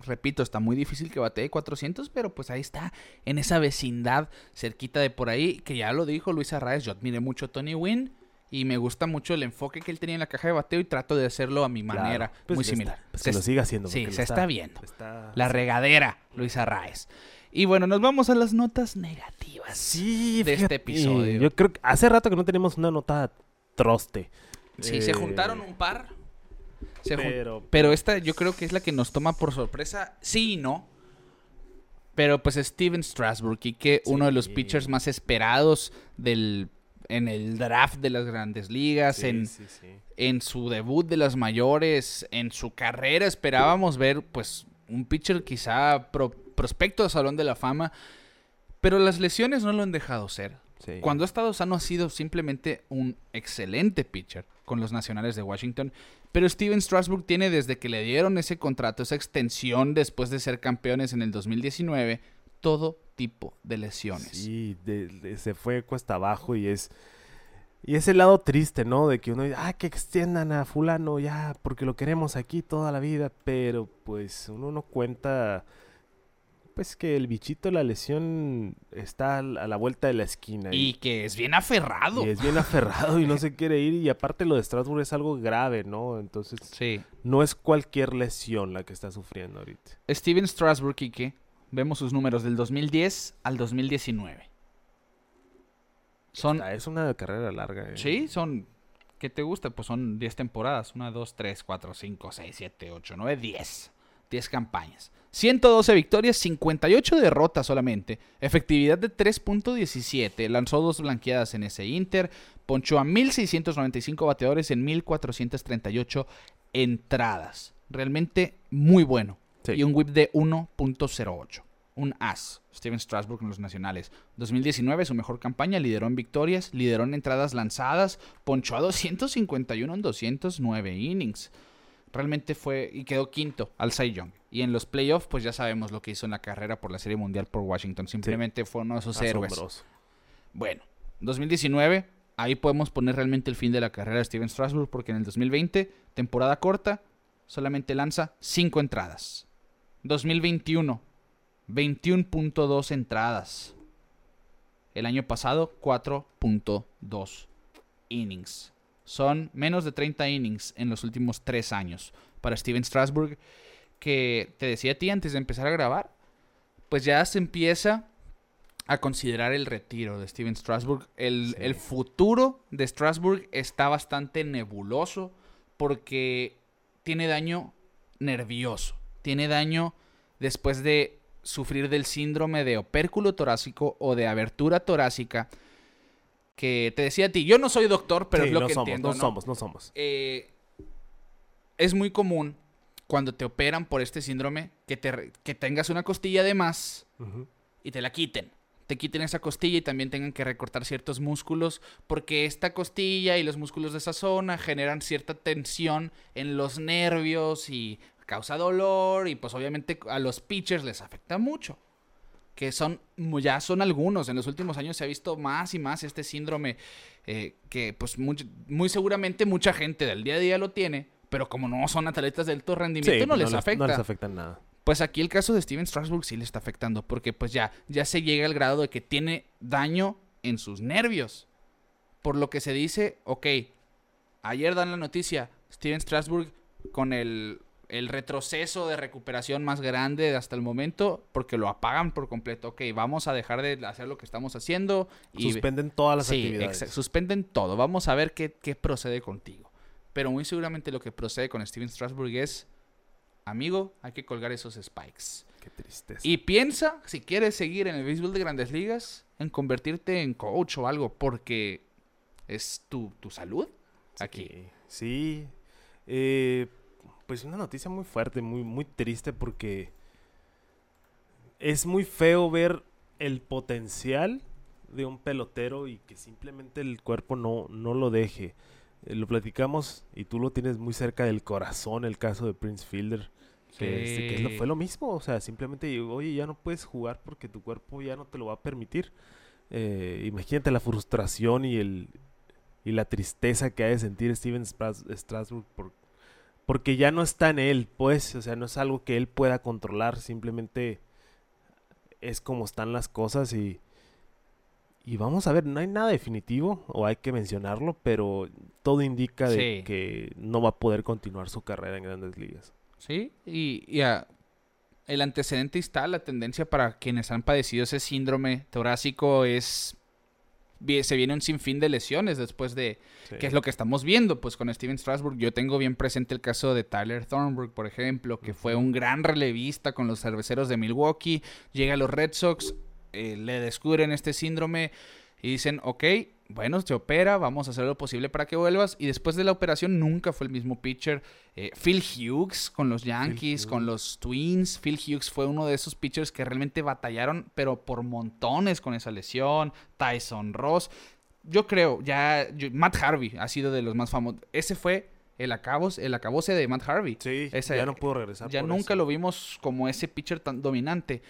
repito, está muy difícil que batee 400, pero pues ahí está, en esa vecindad, cerquita de por ahí, que ya lo dijo Luis Arraez. Yo admiré mucho a Tony Wynn y me gusta mucho el enfoque que él tenía en la caja de bateo y trato de hacerlo a mi manera, Claro, pues muy similar. está- pues Se que lo siga haciendo. sí, se está viendo. está- La regadera, Luis Arraez. Y bueno, nos vamos a las notas negativas. Sí, de este episodio. Yo creo que hace rato que no tenemos una nota troste. Sí, se Eh, juntaron un par. Se jun- pero- pero, esta yo creo que es la que nos toma por sorpresa. Sí y no. Pero pues Steven Strasburg, y que uno de los pitchers más esperados del en el draft de las grandes ligas, Sí, en, sí, sí. en su debut de las mayores, en su carrera esperábamos ver pues un pitcher quizá pro- prospecto de Salón de la Fama, pero las lesiones no lo han dejado ser. Cuando ha estado sano ha sido simplemente un excelente pitcher con los Nacionales de Washington. Pero Steven Strasburg tiene desde que le dieron ese contrato, esa extensión después de ser campeones en el 2019, todo tipo de lesiones. Sí, de- de- se fue cuesta abajo y es. Y es el lado triste, ¿no? De que uno dice, ah, que extiendan a Fulano ya, porque lo queremos aquí toda la vida. Pero pues uno no cuenta. Pues que el bichito la lesión está a la vuelta de la esquina. Y que es bien aferrado. y es bien aferrado y no se quiere ir. Y aparte lo de Strasbourg es algo grave, ¿no? Entonces Sí. no es cualquier lesión la que está sufriendo ahorita. Steven Strasburg, Quique, vemos sus números del 2010 al 2019. Son, es una carrera larga. ¿eh? sí, son, ¿qué te gusta? Pues son 10 temporadas. 1, 2, 3, 4, 5, 6, 7, 8, 9, 10. 10 campañas. 112 victorias, 58 derrotas solamente. Efectividad de 3.17. Lanzó dos blanqueadas en ese Inter. Ponchó a 1.695 bateadores en 1.438 entradas. Realmente muy bueno. Sí. Y un whip de 1.08. Un as. Steven Strasburg en los nacionales. 2019, su mejor campaña. Lideró en victorias, lideró en entradas lanzadas. Ponchó a 251 en 209 innings. Realmente fue y quedó quinto al Cy Young. Y en los playoffs, pues ya sabemos lo que hizo en la carrera por la Serie Mundial por Washington. Simplemente fue uno de esos héroes. Bueno, 2019, ahí podemos poner realmente el fin de la carrera de Steven Strasburg, porque en el 2020, temporada corta, solamente lanza 5 entradas. 2021, 21.2 entradas. El año pasado, 4.2 innings. Son menos de 30 innings en los últimos 3 años para Steven Strasburg, que te decía a ti antes de empezar a grabar, pues ya se empieza a considerar el retiro de Steven Strasburg. El, Sí. el futuro de Strasburg está bastante nebuloso porque tiene daño nervioso. Tiene daño después de sufrir del síndrome de opérculo torácico o de abertura torácica. Que te decía a ti, yo no soy doctor, pero Sí, es lo no que somos, entiendo. no ¿no? somos, no somos. eh, es muy común cuando te operan por este síndrome que, te, que tengas una costilla de más y te la quiten. Te quiten esa costilla y también tengan que recortar ciertos músculos porque esta costilla y los músculos de esa zona generan cierta tensión en los nervios y causa dolor y pues obviamente a los pitchers les afecta mucho. Que son, ya son algunos. En los últimos años se ha visto más y más este síndrome eh, que pues much- muy seguramente mucha gente del día a día lo tiene, pero como no son atletas de alto rendimiento Sí, no, les afecta. No les afecta nada. Pues aquí el caso de Steven Strasburg sí le está afectando, porque pues ya, ya se llega al grado de que tiene daño en sus nervios. Por lo que se dice, ok, ayer dan la noticia, Steven Strasburg con el, el retroceso de recuperación más grande hasta el momento, porque lo apagan por completo, ok, vamos a dejar de hacer lo que estamos haciendo y... Suspenden todas las Sí, actividades. suspenden todo. Vamos a ver qué, qué procede contigo. Pero muy seguramente lo que procede con Steven Strasburg es, amigo, hay que colgar esos spikes. Qué tristeza. Y piensa, si quieres seguir en el béisbol de grandes ligas, en convertirte en coach o algo, porque es tu, tu salud aquí. Sí, Sí. Eh, pues una noticia muy fuerte, muy, muy triste porque es muy feo ver el potencial de un pelotero y que simplemente el cuerpo no, no lo deje. Eh, lo platicamos y tú lo tienes muy cerca del corazón, el caso de Prince Fielder. Que, este, que Sí. fue lo mismo, o sea, simplemente, oye, ya no puedes jugar porque tu cuerpo ya no te lo va a permitir. Eh, imagínate la frustración y el y la tristeza que ha de sentir Steven Strasburg por, porque ya no está en él, pues, o sea, no es algo que él pueda controlar, simplemente es como están las cosas y y vamos a ver, no hay nada definitivo o hay que mencionarlo, pero todo indica de que no va a poder continuar su carrera en Grandes Ligas. Sí, y, y, ah, el antecedente está, la tendencia para quienes han padecido ese síndrome torácico es... Se viene un sinfín de lesiones después de, Sí. ¿Qué es lo que estamos viendo? Pues con Steven Strasburg, yo tengo bien presente el caso de Tyler Thornburg, por ejemplo, que fue un gran relevista con los cerveceros de Milwaukee. Llega a los Red Sox, eh, le descubren este síndrome y dicen, ok, bueno, se opera, vamos a hacer lo posible para que vuelvas. Y después de la operación nunca fue el mismo pitcher. Eh, Phil Hughes con los Yankees, con los Twins. Phil Hughes fue uno de esos pitchers que realmente batallaron, pero por montones con esa lesión. Tyson Ross yo creo, ya yo- Matt Harvey ha sido de los más famosos. Ese fue el acabos, el acabose de Matt Harvey. Sí, Ese- ya no pudo regresar. ya por nunca eso. lo vimos como ese pitcher tan dominante.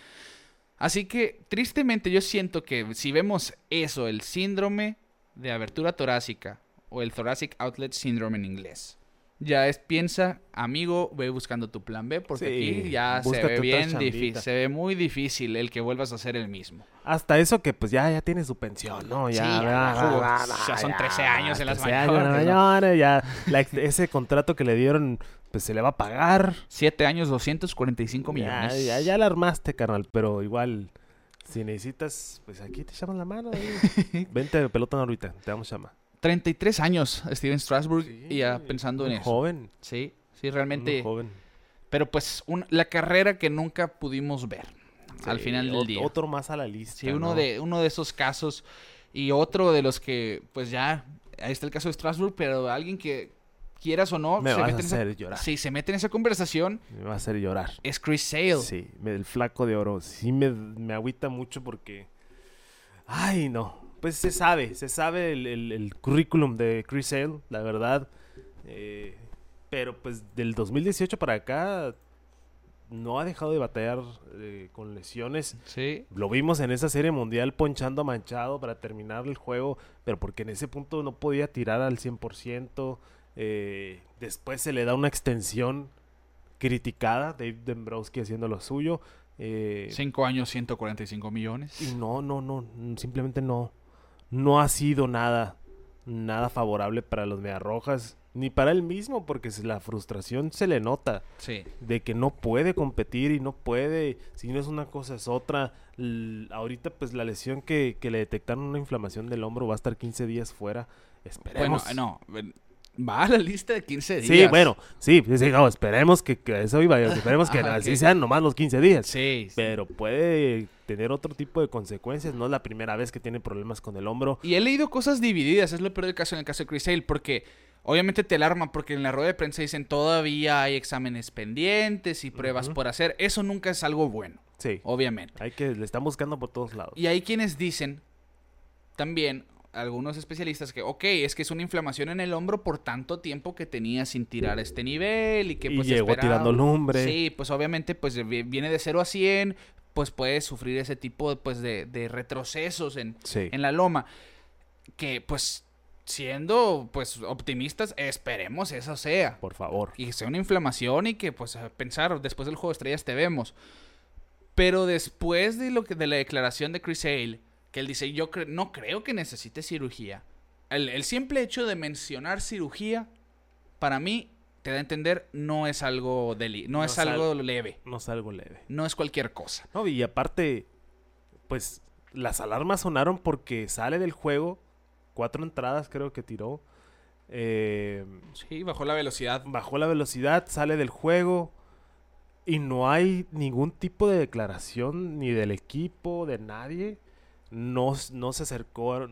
Así que tristemente yo siento que si vemos eso, el síndrome de abertura torácica o el thoracic outlet syndrome en inglés. Ya es, piensa, amigo, ve buscando tu plan B porque Sí, aquí ya se ve bien difícil, se ve muy difícil el que vuelvas a ser el mismo. Hasta eso que pues ya, ya tiene su pensión, ¿no? Ya, Sí, ya, ya, jugó. ya, Ya son 13 años en las 13 años mayores, ¿no? mayores, ya la ese contrato que le dieron, pues se le va a pagar. Siete años, 245 Ya, millones. ya, ya la armaste, carnal, pero igual, si necesitas, pues aquí te echamos la mano. Vente de pelota ahorita, te damos llama. 33 años Steven Strasburg y ya pensando en un eso. joven, Sí, sí, un realmente. joven. Pero pues un- la carrera que nunca pudimos ver al Sí, final del día. Otro más a la lista. Sí, uno ¿no? de, uno de esos casos. Y otro de los que, pues ya, ahí está el caso de Strasbourg, pero alguien que quieras o no, Me se vas mete a en esa- hacer llorar. Sí, se mete en esa conversación, Me va a hacer llorar. es Chris Sale. Sí, el flaco de oro. Sí me, me agüita mucho porque... Ay, no. Pues se sabe, se sabe el, el- el currículum de Chris Sale, la verdad. Eh, pero pues del 2018 para acá no ha dejado de batallar eh, con lesiones. Sí. Lo vimos en esa serie mundial ponchando a Manchado para terminar el juego, pero porque en ese punto no podía tirar al 100%. Eh, después se le da una extensión criticada, Dave Dombrowski haciendo lo suyo. eh, Cinco años, 145 millones. y no, no, no, simplemente no. No ha sido nada, nada favorable para los Mediarrojas, ni para él mismo, porque la frustración se le nota Sí. de que no puede competir y no puede, si no es una cosa es otra. L- ahorita pues la lesión que, que le detectaron una inflamación del hombro va a estar 15 días fuera. Bueno, Esperemos. no, ven- va a la lista de 15 días. Sí, bueno, sí, sí, sí, no, esperemos que, que eso iba, esperemos que Ajá, así que- sean nomás los 15 días. Sí. Pero puede tener otro tipo de consecuencias, no es la primera vez que tiene problemas con el hombro. Y he leído cosas divididas, es lo peor del caso en el caso de Chris Sale, porque obviamente te alarma, porque en la rueda de prensa dicen todavía hay exámenes pendientes y pruebas por hacer. Eso nunca es algo bueno, Sí, obviamente. hay que, le están buscando por todos lados. Y hay quienes dicen también, algunos especialistas, que, ok, es que es una inflamación en el hombro por tanto tiempo que tenía sin tirar a este nivel y que Y pues llegó esperaba- tirando lumbre. Sí, pues obviamente pues vi- viene de 0 a 100, pues puede sufrir ese tipo pues, de, de retrocesos en, Sí. en la loma. Que pues siendo pues optimistas, esperemos eso sea. Por favor. Y que sea una inflamación y que pues pensar, después del juego de estrellas te vemos. Pero después de lo que de la declaración de Chris Hale, que él dice, yo cre- no creo que necesite cirugía. El, el simple hecho de mencionar cirugía, para mí, te da a entender, no es algo deli no, No es es al- algo leve. No es algo leve. No es cualquier cosa. No, y aparte, pues las alarmas sonaron porque sale del juego. Cuatro entradas creo que tiró. eh, Sí, bajó la velocidad. bajó la velocidad, sale del juego. Y no hay ningún tipo de declaración ni del equipo, de nadie. No, no se acercó.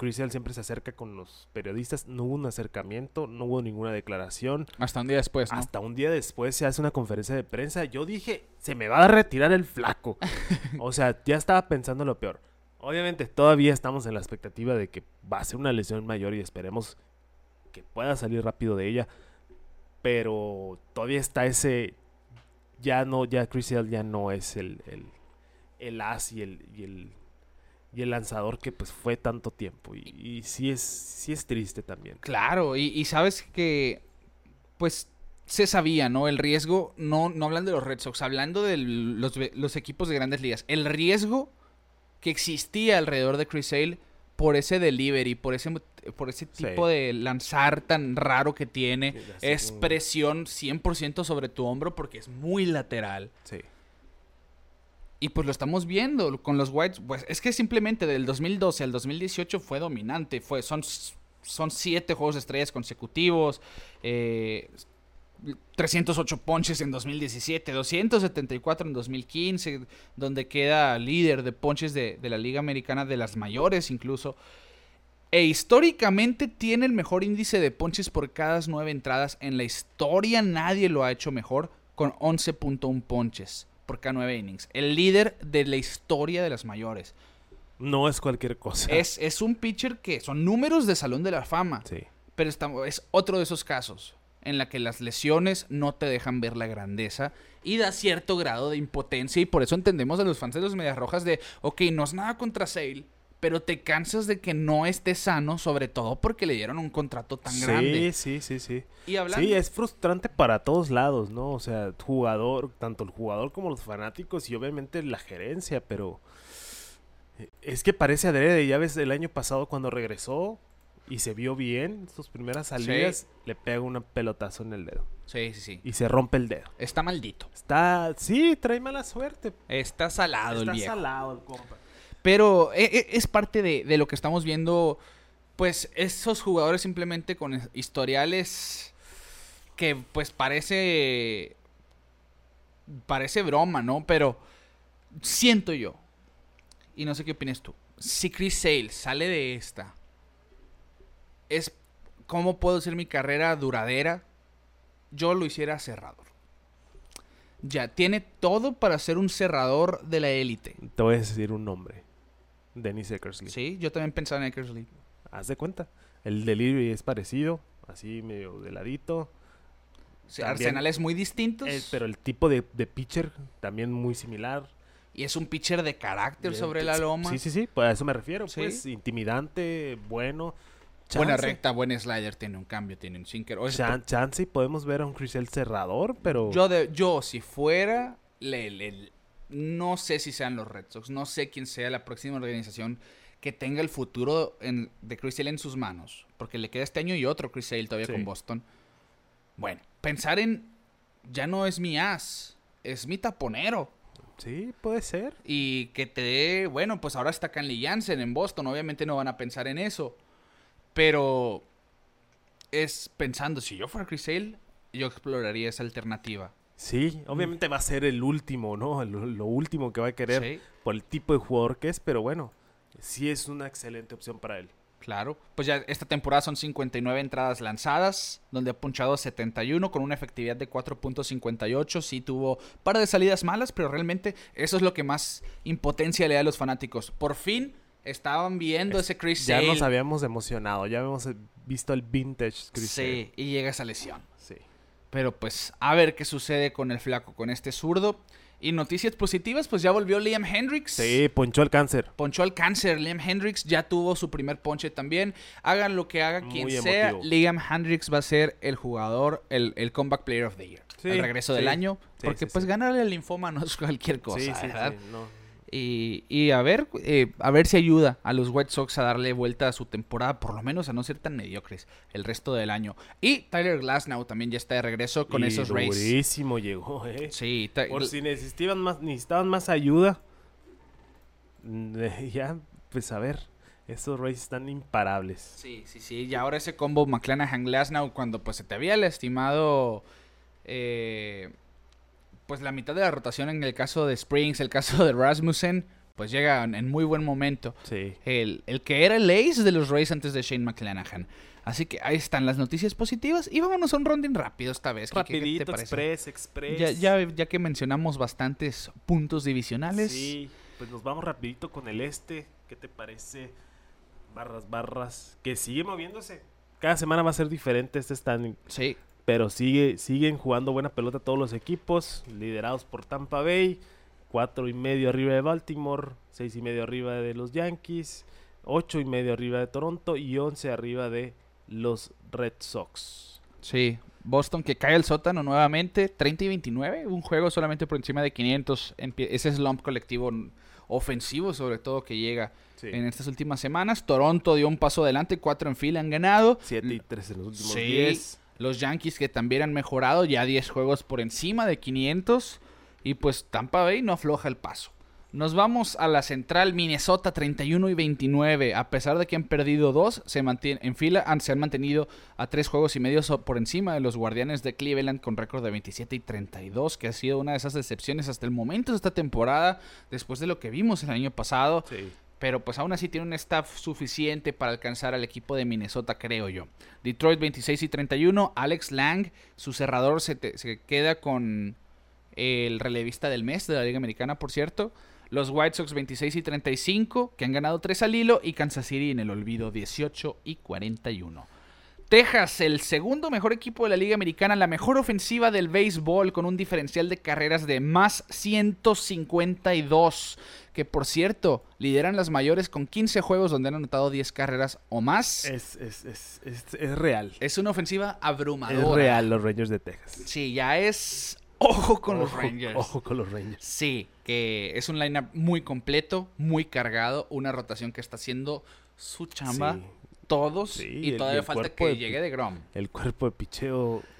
Hill siempre se acerca con los periodistas. No hubo un acercamiento, no hubo ninguna declaración. Hasta un día después, ¿no? Hasta un día después se hace una conferencia de prensa. Yo dije, se me va a retirar el flaco. o sea, ya estaba pensando lo peor. Obviamente todavía estamos en la expectativa de que va a ser una lesión mayor y esperemos que pueda salir rápido de ella. Pero todavía está ese... Ya no, ya Chris Hill ya no es el, el, el as y el, y el, y el lanzador que pues fue tanto tiempo. Y, y sí, es, sí es triste también. Claro, y, y sabes que, pues, se sabía, ¿no? El riesgo, no, no hablando de los Red Sox, hablando de los, equipos de grandes ligas, el riesgo que existía alrededor de Chris Sale por ese delivery, por ese, por ese Sí. tipo de lanzar tan raro que tiene, Sí, es presión 100% sobre tu hombro porque es muy lateral. Sí. Y pues lo estamos viendo con los Whites. Pues es que simplemente del 2012 al 2018 fue dominante. Fue, son, son siete juegos de estrellas consecutivos. eh, 308 ponches en 2017, 274 en 2015, donde queda líder de ponches de, de la Liga Americana de las mayores incluso. E históricamente tiene el mejor índice de ponches por cada nueve entradas. En la historia nadie lo ha hecho mejor con 11.1 ponches por cada nueve innings. El líder de la historia de las mayores. No es cualquier cosa. Es, es un pitcher que son números de Salón de la Fama. Sí. Pero estamos- es otro de esos casos en la que las lesiones no te dejan ver la grandeza y da cierto grado de impotencia y por eso entendemos a los fans de los Medias Rojas de, ok, no es nada contra Sale, pero te cansas de que no esté sano, sobre todo porque le dieron un contrato tan sí, grande. sí, sí, sí. Hablando, Sí, es frustrante para todos lados, ¿no? O sea, jugador, tanto el jugador como los fanáticos y obviamente la gerencia, pero eh, es que parece adrede. Ya ves, el año pasado cuando regresó y se vio bien, sus primeras salidas, le pega un pelotazo en el dedo sí, sí, sí. y se rompe el dedo. Está maldito. Está, sí, trae mala suerte. Está salado Está el viejo. salado el compa. Pero e- e- es parte de, de lo que estamos viendo. Pues esos jugadores simplemente con es- historiales que pues parece parece broma, ¿no? Pero siento yo, y no sé qué opinas tú, si Chris Sale sale de esta, es cómo puedo hacer mi carrera duradera, yo lo hiciera cerrador. Ya, tiene todo para ser un cerrador de la élite. Te voy a decir un nombre. Dennis Eckersley. Sí, yo también pensaba en Eckersley. Haz de cuenta. El delivery es parecido, así medio de ladito. Sí, También- Arsenales muy distintos. Eh, pero el tipo de, de pitcher también muy similar. y es un pitcher de carácter sobre la loma. Sí, sí, sí, pues a eso me refiero. Sí. Pues intimidante, bueno. Buena recta, buen slider, tiene un cambio, tiene un sinker. O Chan- chance y podemos ver a un Crisel cerrador, pero yo, de, yo, si fuera, le, le- no sé si sean los Red Sox, no sé quién sea la próxima organización que tenga el futuro en- de Chris Sale en sus manos. Porque le queda este año y otro Chris Sale todavía Sí. con Boston. Bueno, pensar en, ya no es mi as, es mi taponero. sí, puede ser. Y que te dé, bueno, pues ahora está Canley Jansen en Boston, obviamente no van a pensar en eso. Pero es pensando, si yo fuera Chris Sale, yo exploraría esa alternativa. Sí, obviamente va a ser el último, ¿no? Lo, lo último que va a querer Sí, por el tipo de jugador que es, pero bueno, sí es una excelente opción para él. claro. Pues ya esta temporada son 59 entradas lanzadas, donde ha punchado 71 con una efectividad de 4.58. Sí tuvo un par de salidas malas, pero realmente eso es lo que más impotencia le da a los fanáticos. Por fin estaban viendo Es- ese Chris Ya Sale. nos habíamos emocionado, ya habíamos visto el vintage Chris Sale. Sí, y llega esa lesión. Pero pues a ver qué sucede con el flaco, con este zurdo. Y noticias positivas, pues ya volvió Liam Hendricks. Sí, ponchó el cáncer. Ponchó al cáncer. Liam Hendricks ya tuvo su primer ponche también. Hagan lo que haga quien sea. Liam Hendricks va a ser el jugador, el, el Comeback Player of the Year. Sí, el regreso del año. Sí, porque pues ganarle al linfoma no es cualquier cosa, ¿verdad? sí, no. Y, y a ver, eh, a ver si ayuda a los White Sox a darle vuelta a su temporada, por lo menos a no ser tan mediocres el resto del año. Y Tyler Glasnow también ya está de regreso con Y esos Rays. durísimo llegó, eh. Sí, Por si necesitaban más, necesitaban más ayuda. Ya, pues a ver. Estos Rays están imparables. Sí, sí, sí. Y ahora ese combo McClanahan Glasnow, cuando pues se te había lastimado eh, pues la mitad de la rotación en el caso de Springs, el caso de Rasmussen, pues llega en, muy buen momento. Sí. El, el que era el ace de los Rays antes de Shane McClanahan. Así que ahí están las noticias positivas. Y vámonos a un rondín rápido esta vez. Kike, ¿qué te Rapidito, express, express. Ya, ya, ya que mencionamos bastantes puntos divisionales. Sí, pues nos vamos rapidito con el este. ¿Qué te parece? Barras, barras. Que sigue moviéndose. Cada semana va a ser diferente este standing. Sí. Pero sigue, siguen jugando buena pelota todos los equipos. Liderados por Tampa Bay. Cuatro y medio arriba de Baltimore. Seis y medio arriba de los Yankees. Ocho y medio arriba de Toronto. Y once arriba de los Red Sox. Sí, Boston que cae al sótano nuevamente, 30 y 29, un juego solamente por encima de 500, empie- ese slump colectivo ofensivo sobre todo que llega Sí. en estas últimas semanas. Toronto dio un paso adelante, cuatro en fila han ganado. Siete y tres en los últimos Sí, diez. Los Yankees que también han mejorado, ya 10 juegos por encima de 500 y pues Tampa Bay no afloja el paso. Nos vamos a la central Minnesota 31 y 29. A pesar de que han perdido dos, se mantiene, en fila se han mantenido a tres juegos y medio por encima de los Guardianes de Cleveland con récord de 27 y 32, que ha sido una de esas decepciones hasta el momento de esta temporada, después de lo que vimos el año pasado. Sí. Pero pues aún así tiene un staff suficiente para alcanzar al equipo de Minnesota, creo yo. Detroit 26 y 31. Alex Lang, su cerrador, se, te- se queda con el relevista del mes de la Liga Americana, por cierto. Los White Sox 26 y 35, que han ganado 3 al hilo. Y Kansas City en el olvido 18 y 41. Texas, el segundo mejor equipo de la Liga Americana, la mejor ofensiva del béisbol con un diferencial de carreras de más 152, que por cierto lideran las mayores con 15 juegos donde han anotado 10 carreras o más. Es, es, es, es, es real. Es una ofensiva abrumadora. Es real los Rangers de Texas. Sí, ya es ojo con los Rangers. Ojo con los Rangers. Sí, que es un lineup muy completo, muy cargado, una rotación que está haciendo su chamba Sí. Todos Sí, y el- todavía el falta que de- llegue de Grom. El cuerpo de picheo.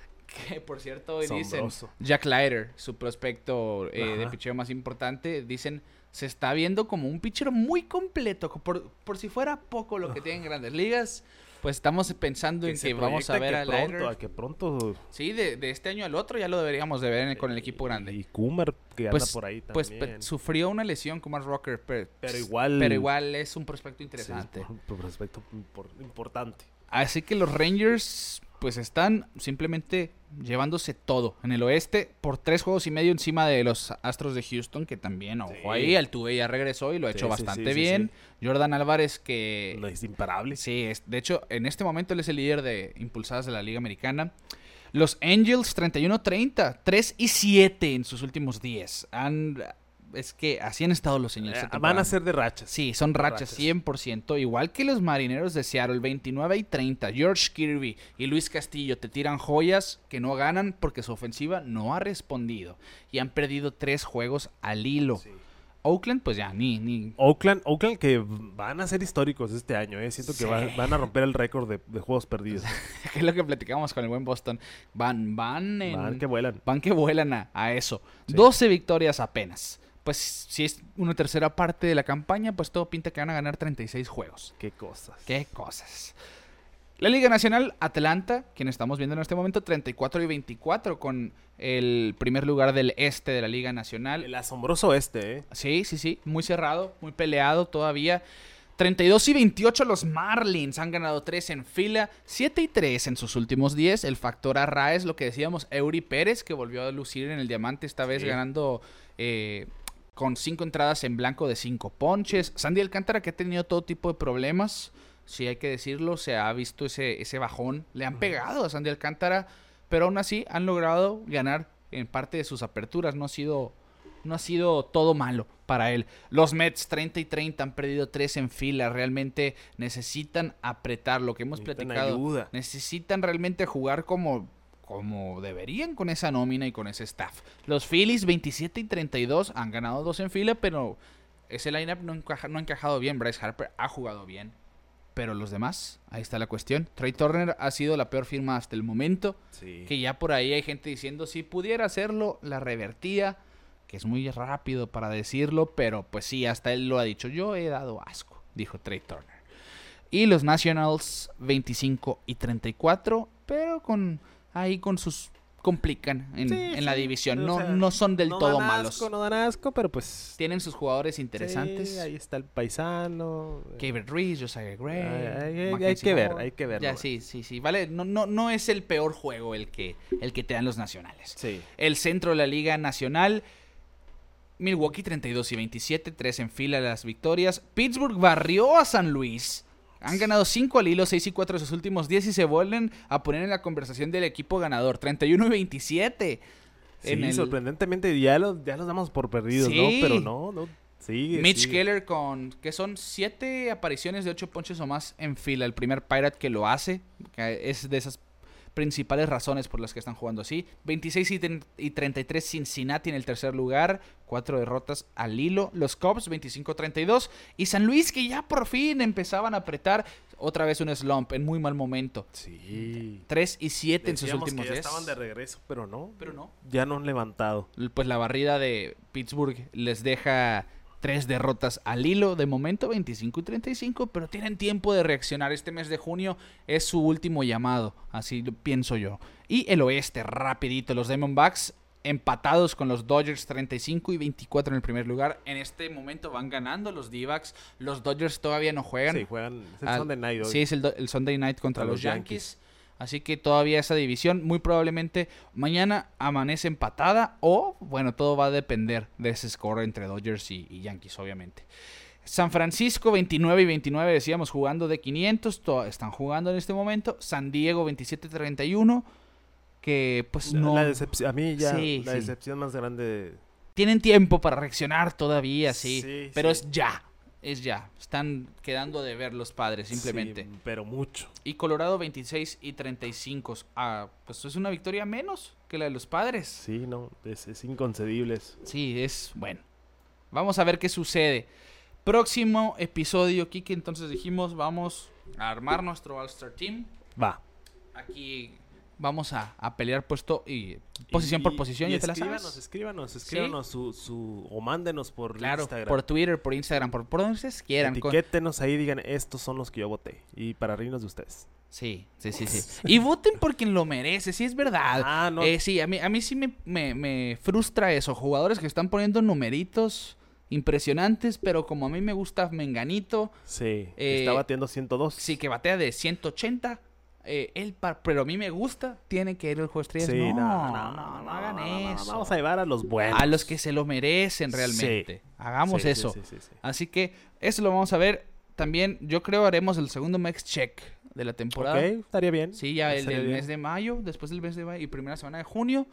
Que por cierto hoy dicen. Jack Leiter, su prospecto eh, de picheo más importante, dicen se está viendo como un pitcher muy completo, por, por si fuera poco lo que tiene en Grandes Ligas. Pues estamos pensando en que vamos a ver a pronto, Lager. a que pronto Sí, de, de este año al otro ya lo deberíamos de ver en- con el equipo grande. y Kumar que anda Pues, por ahí pues también. pe- sufrió una lesión como Rocker, pero, Pero igual- pero igual es un prospecto Sí, interesante. es un prospecto impor- importante. Así que los Rangers pues están simplemente llevándose todo en el oeste por tres juegos y medio encima de los Astros de Houston, que también, ojo Sí. ahí, Altuve ya regresó y lo ha hecho sí, bastante sí, bien. Jordan Álvarez que... No es imparable. Sí, es, de hecho, en este momento él es el líder de impulsadas de la Liga Americana. Los Angels 31-30, 3 y 7 en sus últimos 10. Han, es que así han estado los Angels. Eh, van a ser de rachas. Sí, son rachas, Rachas. 100%. Igual que los marineros de Seattle, 29 y 30. George Kirby y Luis Castillo te tiran joyas que no ganan porque su ofensiva no ha respondido. Y han perdido tres juegos al hilo. Sí. Oakland, pues ya, ni, ni. Oakland, Oakland que van a ser históricos este año, ¿eh? Siento que Sí. va- van a romper el récord de, de juegos perdidos. que es lo que platicamos con el buen Boston. Van, van en. Van que vuelan. Van que vuelan a, a eso. Sí. 12 victorias apenas. Pues si es una tercera parte de la campaña, pues todo pinta que van a ganar 36 juegos. Qué cosas. Qué cosas. La Liga Nacional, Atlanta, quien estamos viendo en este momento, 34 y 24 con el primer lugar del este de la Liga Nacional. El asombroso este, ¿eh? Sí, sí, sí, muy cerrado, muy peleado todavía. 32 y 28 los Marlins han ganado 3 en fila, 7 y 3 en sus últimos 10. El factor Arraes, lo que decíamos, Eury Pérez, que volvió a lucir en el diamante esta vez Sí. ganando eh, con 5 entradas en blanco de 5 ponches. Sandy Alcántara, que ha tenido todo tipo de problemas, si hay que decirlo, se ha visto ese, ese bajón. Le han pegado a Sandy Alcántara, pero aún así han logrado ganar en parte de sus aperturas. No ha sido no ha sido todo malo para él. Los Mets 30 y 30 han perdido 3 en fila. Realmente necesitan apretar lo que hemos Necesitan platicado. ayuda. Necesitan realmente jugar como, como deberían con esa nómina y con ese staff. Los Phillies 27 y 32 han ganado 2 en fila, pero ese lineup no, encaja- no ha encajado bien. Bryce Harper ha jugado bien. Pero los demás, ahí está la cuestión. Trey Turner ha sido la peor firma hasta el momento. Sí. Que ya por ahí hay gente diciendo si pudiera hacerlo, la revertía. Que es muy rápido para decirlo, pero pues sí, hasta él lo ha dicho. Yo he dado asco, dijo Trey Turner. Y los Nationals 25 y 34, pero con ahí con sus complican en, Sí, en la división. o No, sea, no son del no todo dan malos. Asco, no dan asco, pero pues. Tienen sus jugadores interesantes. sí, ahí está el paisano. Gabriel Reese, Josiah Gray. Hay- hay- que ver, hay que verlo. Ya, sí, sí, sí. Vale, no, no, no es el peor juego el que, el que te dan los nacionales. Sí. El centro de la Liga Nacional. Milwaukee 32 y 27, 3 en fila las victorias. Pittsburgh barrió a San Luis. Han ganado 5 al hilo, 6 y 4 de sus últimos 10 y se vuelven a poner en la conversación del equipo ganador. 31 y 27. Sí, En el- sorprendentemente ya los, ya los damos por perdidos, Sí. ¿no? Pero no, no. Sigue. Mitch sigue. Keller con que son 7 apariciones de 8 ponches o más en fila. El primer Pirate que lo hace, que es de esas principales razones por las que están jugando así. 26 y, ten- y 33 Cincinnati en el tercer lugar, 4 derrotas al hilo. Los Cubs 25-32 y San Luis que ya por fin empezaban a apretar otra vez un slump en muy mal momento. Sí. 3 y 7 en sus últimos que ya 10. estaban de regreso, pero no. Pero no. Ya no han levantado. Pues la barrida de Pittsburgh les deja tres derrotas al hilo de momento, 25 y 35, pero tienen tiempo de reaccionar. Este mes de junio es su último llamado, así lo pienso yo. Y el oeste, rapidito, los Diamondbacks empatados con los Dodgers 35 y 24 en el primer lugar. En este momento van ganando los D-backs. Los Dodgers todavía no juegan. Sí, juegan. Es el Sunday night hoy. Sí, es el, el Sunday night contra Contra los los Yankees. Así que todavía esa división muy probablemente mañana amanece empatada o, bueno, todo va a depender de ese score entre Dodgers y, y Yankees, obviamente. San Francisco 29 y 29, decíamos, jugando de 500, to- están jugando en este momento. San Diego 27-31, que pues no... La a mí ya Sí, la sí. decepción más grande. Tienen tiempo para reaccionar todavía, sí, Sí, pero es ya, es ya. Están quedando de ver los padres, simplemente. Sí, pero mucho. Y Colorado 26 y 35. Ah, pues es una victoria menos que la de los padres. Sí, no, es, es inconcebible eso. Sí, es bueno. Vamos a ver qué sucede. Próximo episodio, Kike. Entonces dijimos, vamos a armar nuestro All-Star Team. Va. Aquí vamos a, a pelear puesto y posición por Y- posición. y ya te la escríbanos, sabes. escríbanos, escríbanos su, su, o mándenos por Claro, Instagram. por Twitter, por Instagram, por, por donde ustedes quieran. Etiquétenos ahí, digan, estos son los que yo voté. Y para reírnos de ustedes. Sí, sí, sí, sí. Y voten por quien lo merece, sí es verdad. Ah, no. Eh, sí, a mí, a mí sí me, me- me frustra eso. Jugadores que están poniendo numeritos impresionantes, pero como a mí me gusta Menganito, Sí, eh, está batiendo 102. sí que batea de 180. Eh, él pa- pero a mí me gusta, tiene que ir el juego estrellas. Sí, no, no, no, no, no hagan eso. Vamos a llevar a los buenos. a los que se lo merecen realmente. Hagamos Sí, eso. sí, sí, sí. Así que eso lo vamos a ver. También yo creo haremos el segundo Max Check de la temporada. Ok, estaría bien. Sí, ya el bien. mes de mayo, después del mes de mayo y primera semana de junio.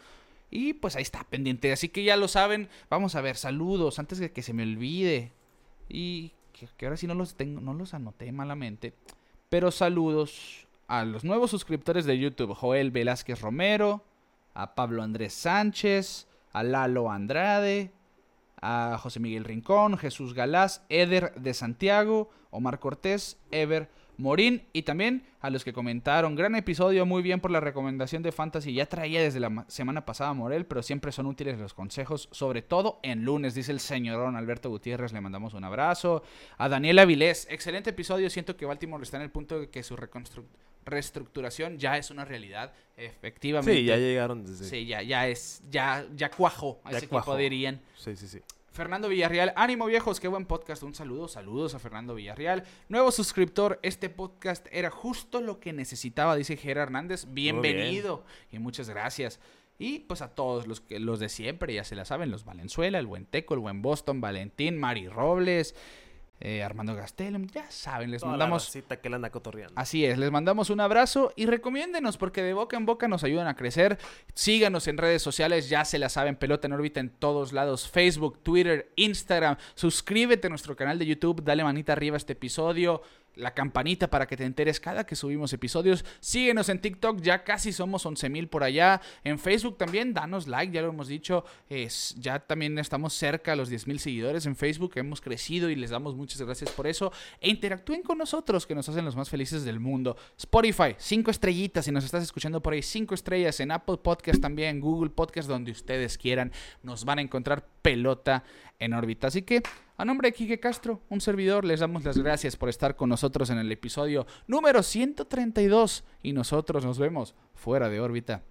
Y pues ahí está pendiente. Así que ya lo saben. Vamos a ver, saludos antes de que se me olvide. Y que, que ahora sí no los tengo, no los anoté malamente. Pero saludos a los nuevos suscriptores de YouTube. Joel Velázquez Romero, a Pablo Andrés Sánchez, a Lalo Andrade, a José Miguel Rincón, Jesús Galás, Eder de Santiago, Omar Cortés, Ever Morín y también a los que comentaron. Gran episodio, muy bien por la recomendación de Fantasy. Ya traía desde la ma- semana pasada Morel, pero siempre son útiles los consejos, sobre todo en lunes, dice el señorón Alberto Gutiérrez. Le mandamos un abrazo. A Daniel Avilés, excelente episodio. Siento que Baltimore está en el punto de que su reconstru- reestructuración ya es una realidad, efectivamente. Sí, ya llegaron desde... Sí, ya, ya es, ya, ya cuajó, a Ya ese equipo dirían. sí, sí. sí. Fernando Villarreal, ánimo viejos, qué buen podcast. Un saludo, saludos a Fernando Villarreal. Nuevo suscriptor, este podcast era justo lo que necesitaba, dice Gerard Hernández. Bienvenido y muchas gracias. Y pues a todos los que los de siempre, ya se la saben, los Valenzuela, el buen Teco, el buen Boston, Valentín, Mari Robles, eh, Armando Gastelum, ya saben, les Toda la mandamos racita que la anda cotorreando. Así es, les mandamos un abrazo y recomiéndenos porque de boca en boca nos ayudan a crecer. Síganos en redes sociales, ya se la saben, pelota en órbita en todos lados, Facebook, Twitter, Instagram. Suscríbete a nuestro canal de YouTube, dale manita arriba a este episodio, la campanita para que te enteres cada que subimos episodios. Síguenos en TikTok, ya casi somos 11 mil por allá. En Facebook también, danos like, ya lo hemos dicho. Es, ya también estamos cerca a los 10 mil seguidores en Facebook, hemos crecido y les damos muchas gracias por eso. E interactúen con nosotros, que nos hacen los más felices del mundo. Spotify, 5 estrellitas, si nos estás escuchando por ahí, 5 estrellas. En Apple Podcast también, Google Podcast, donde ustedes quieran, nos van a encontrar pelota en órbita. Así que, a nombre de Quique Castro, un servidor, les damos las gracias por estar con nosotros en el episodio número 132 y nosotros nos vemos fuera de órbita.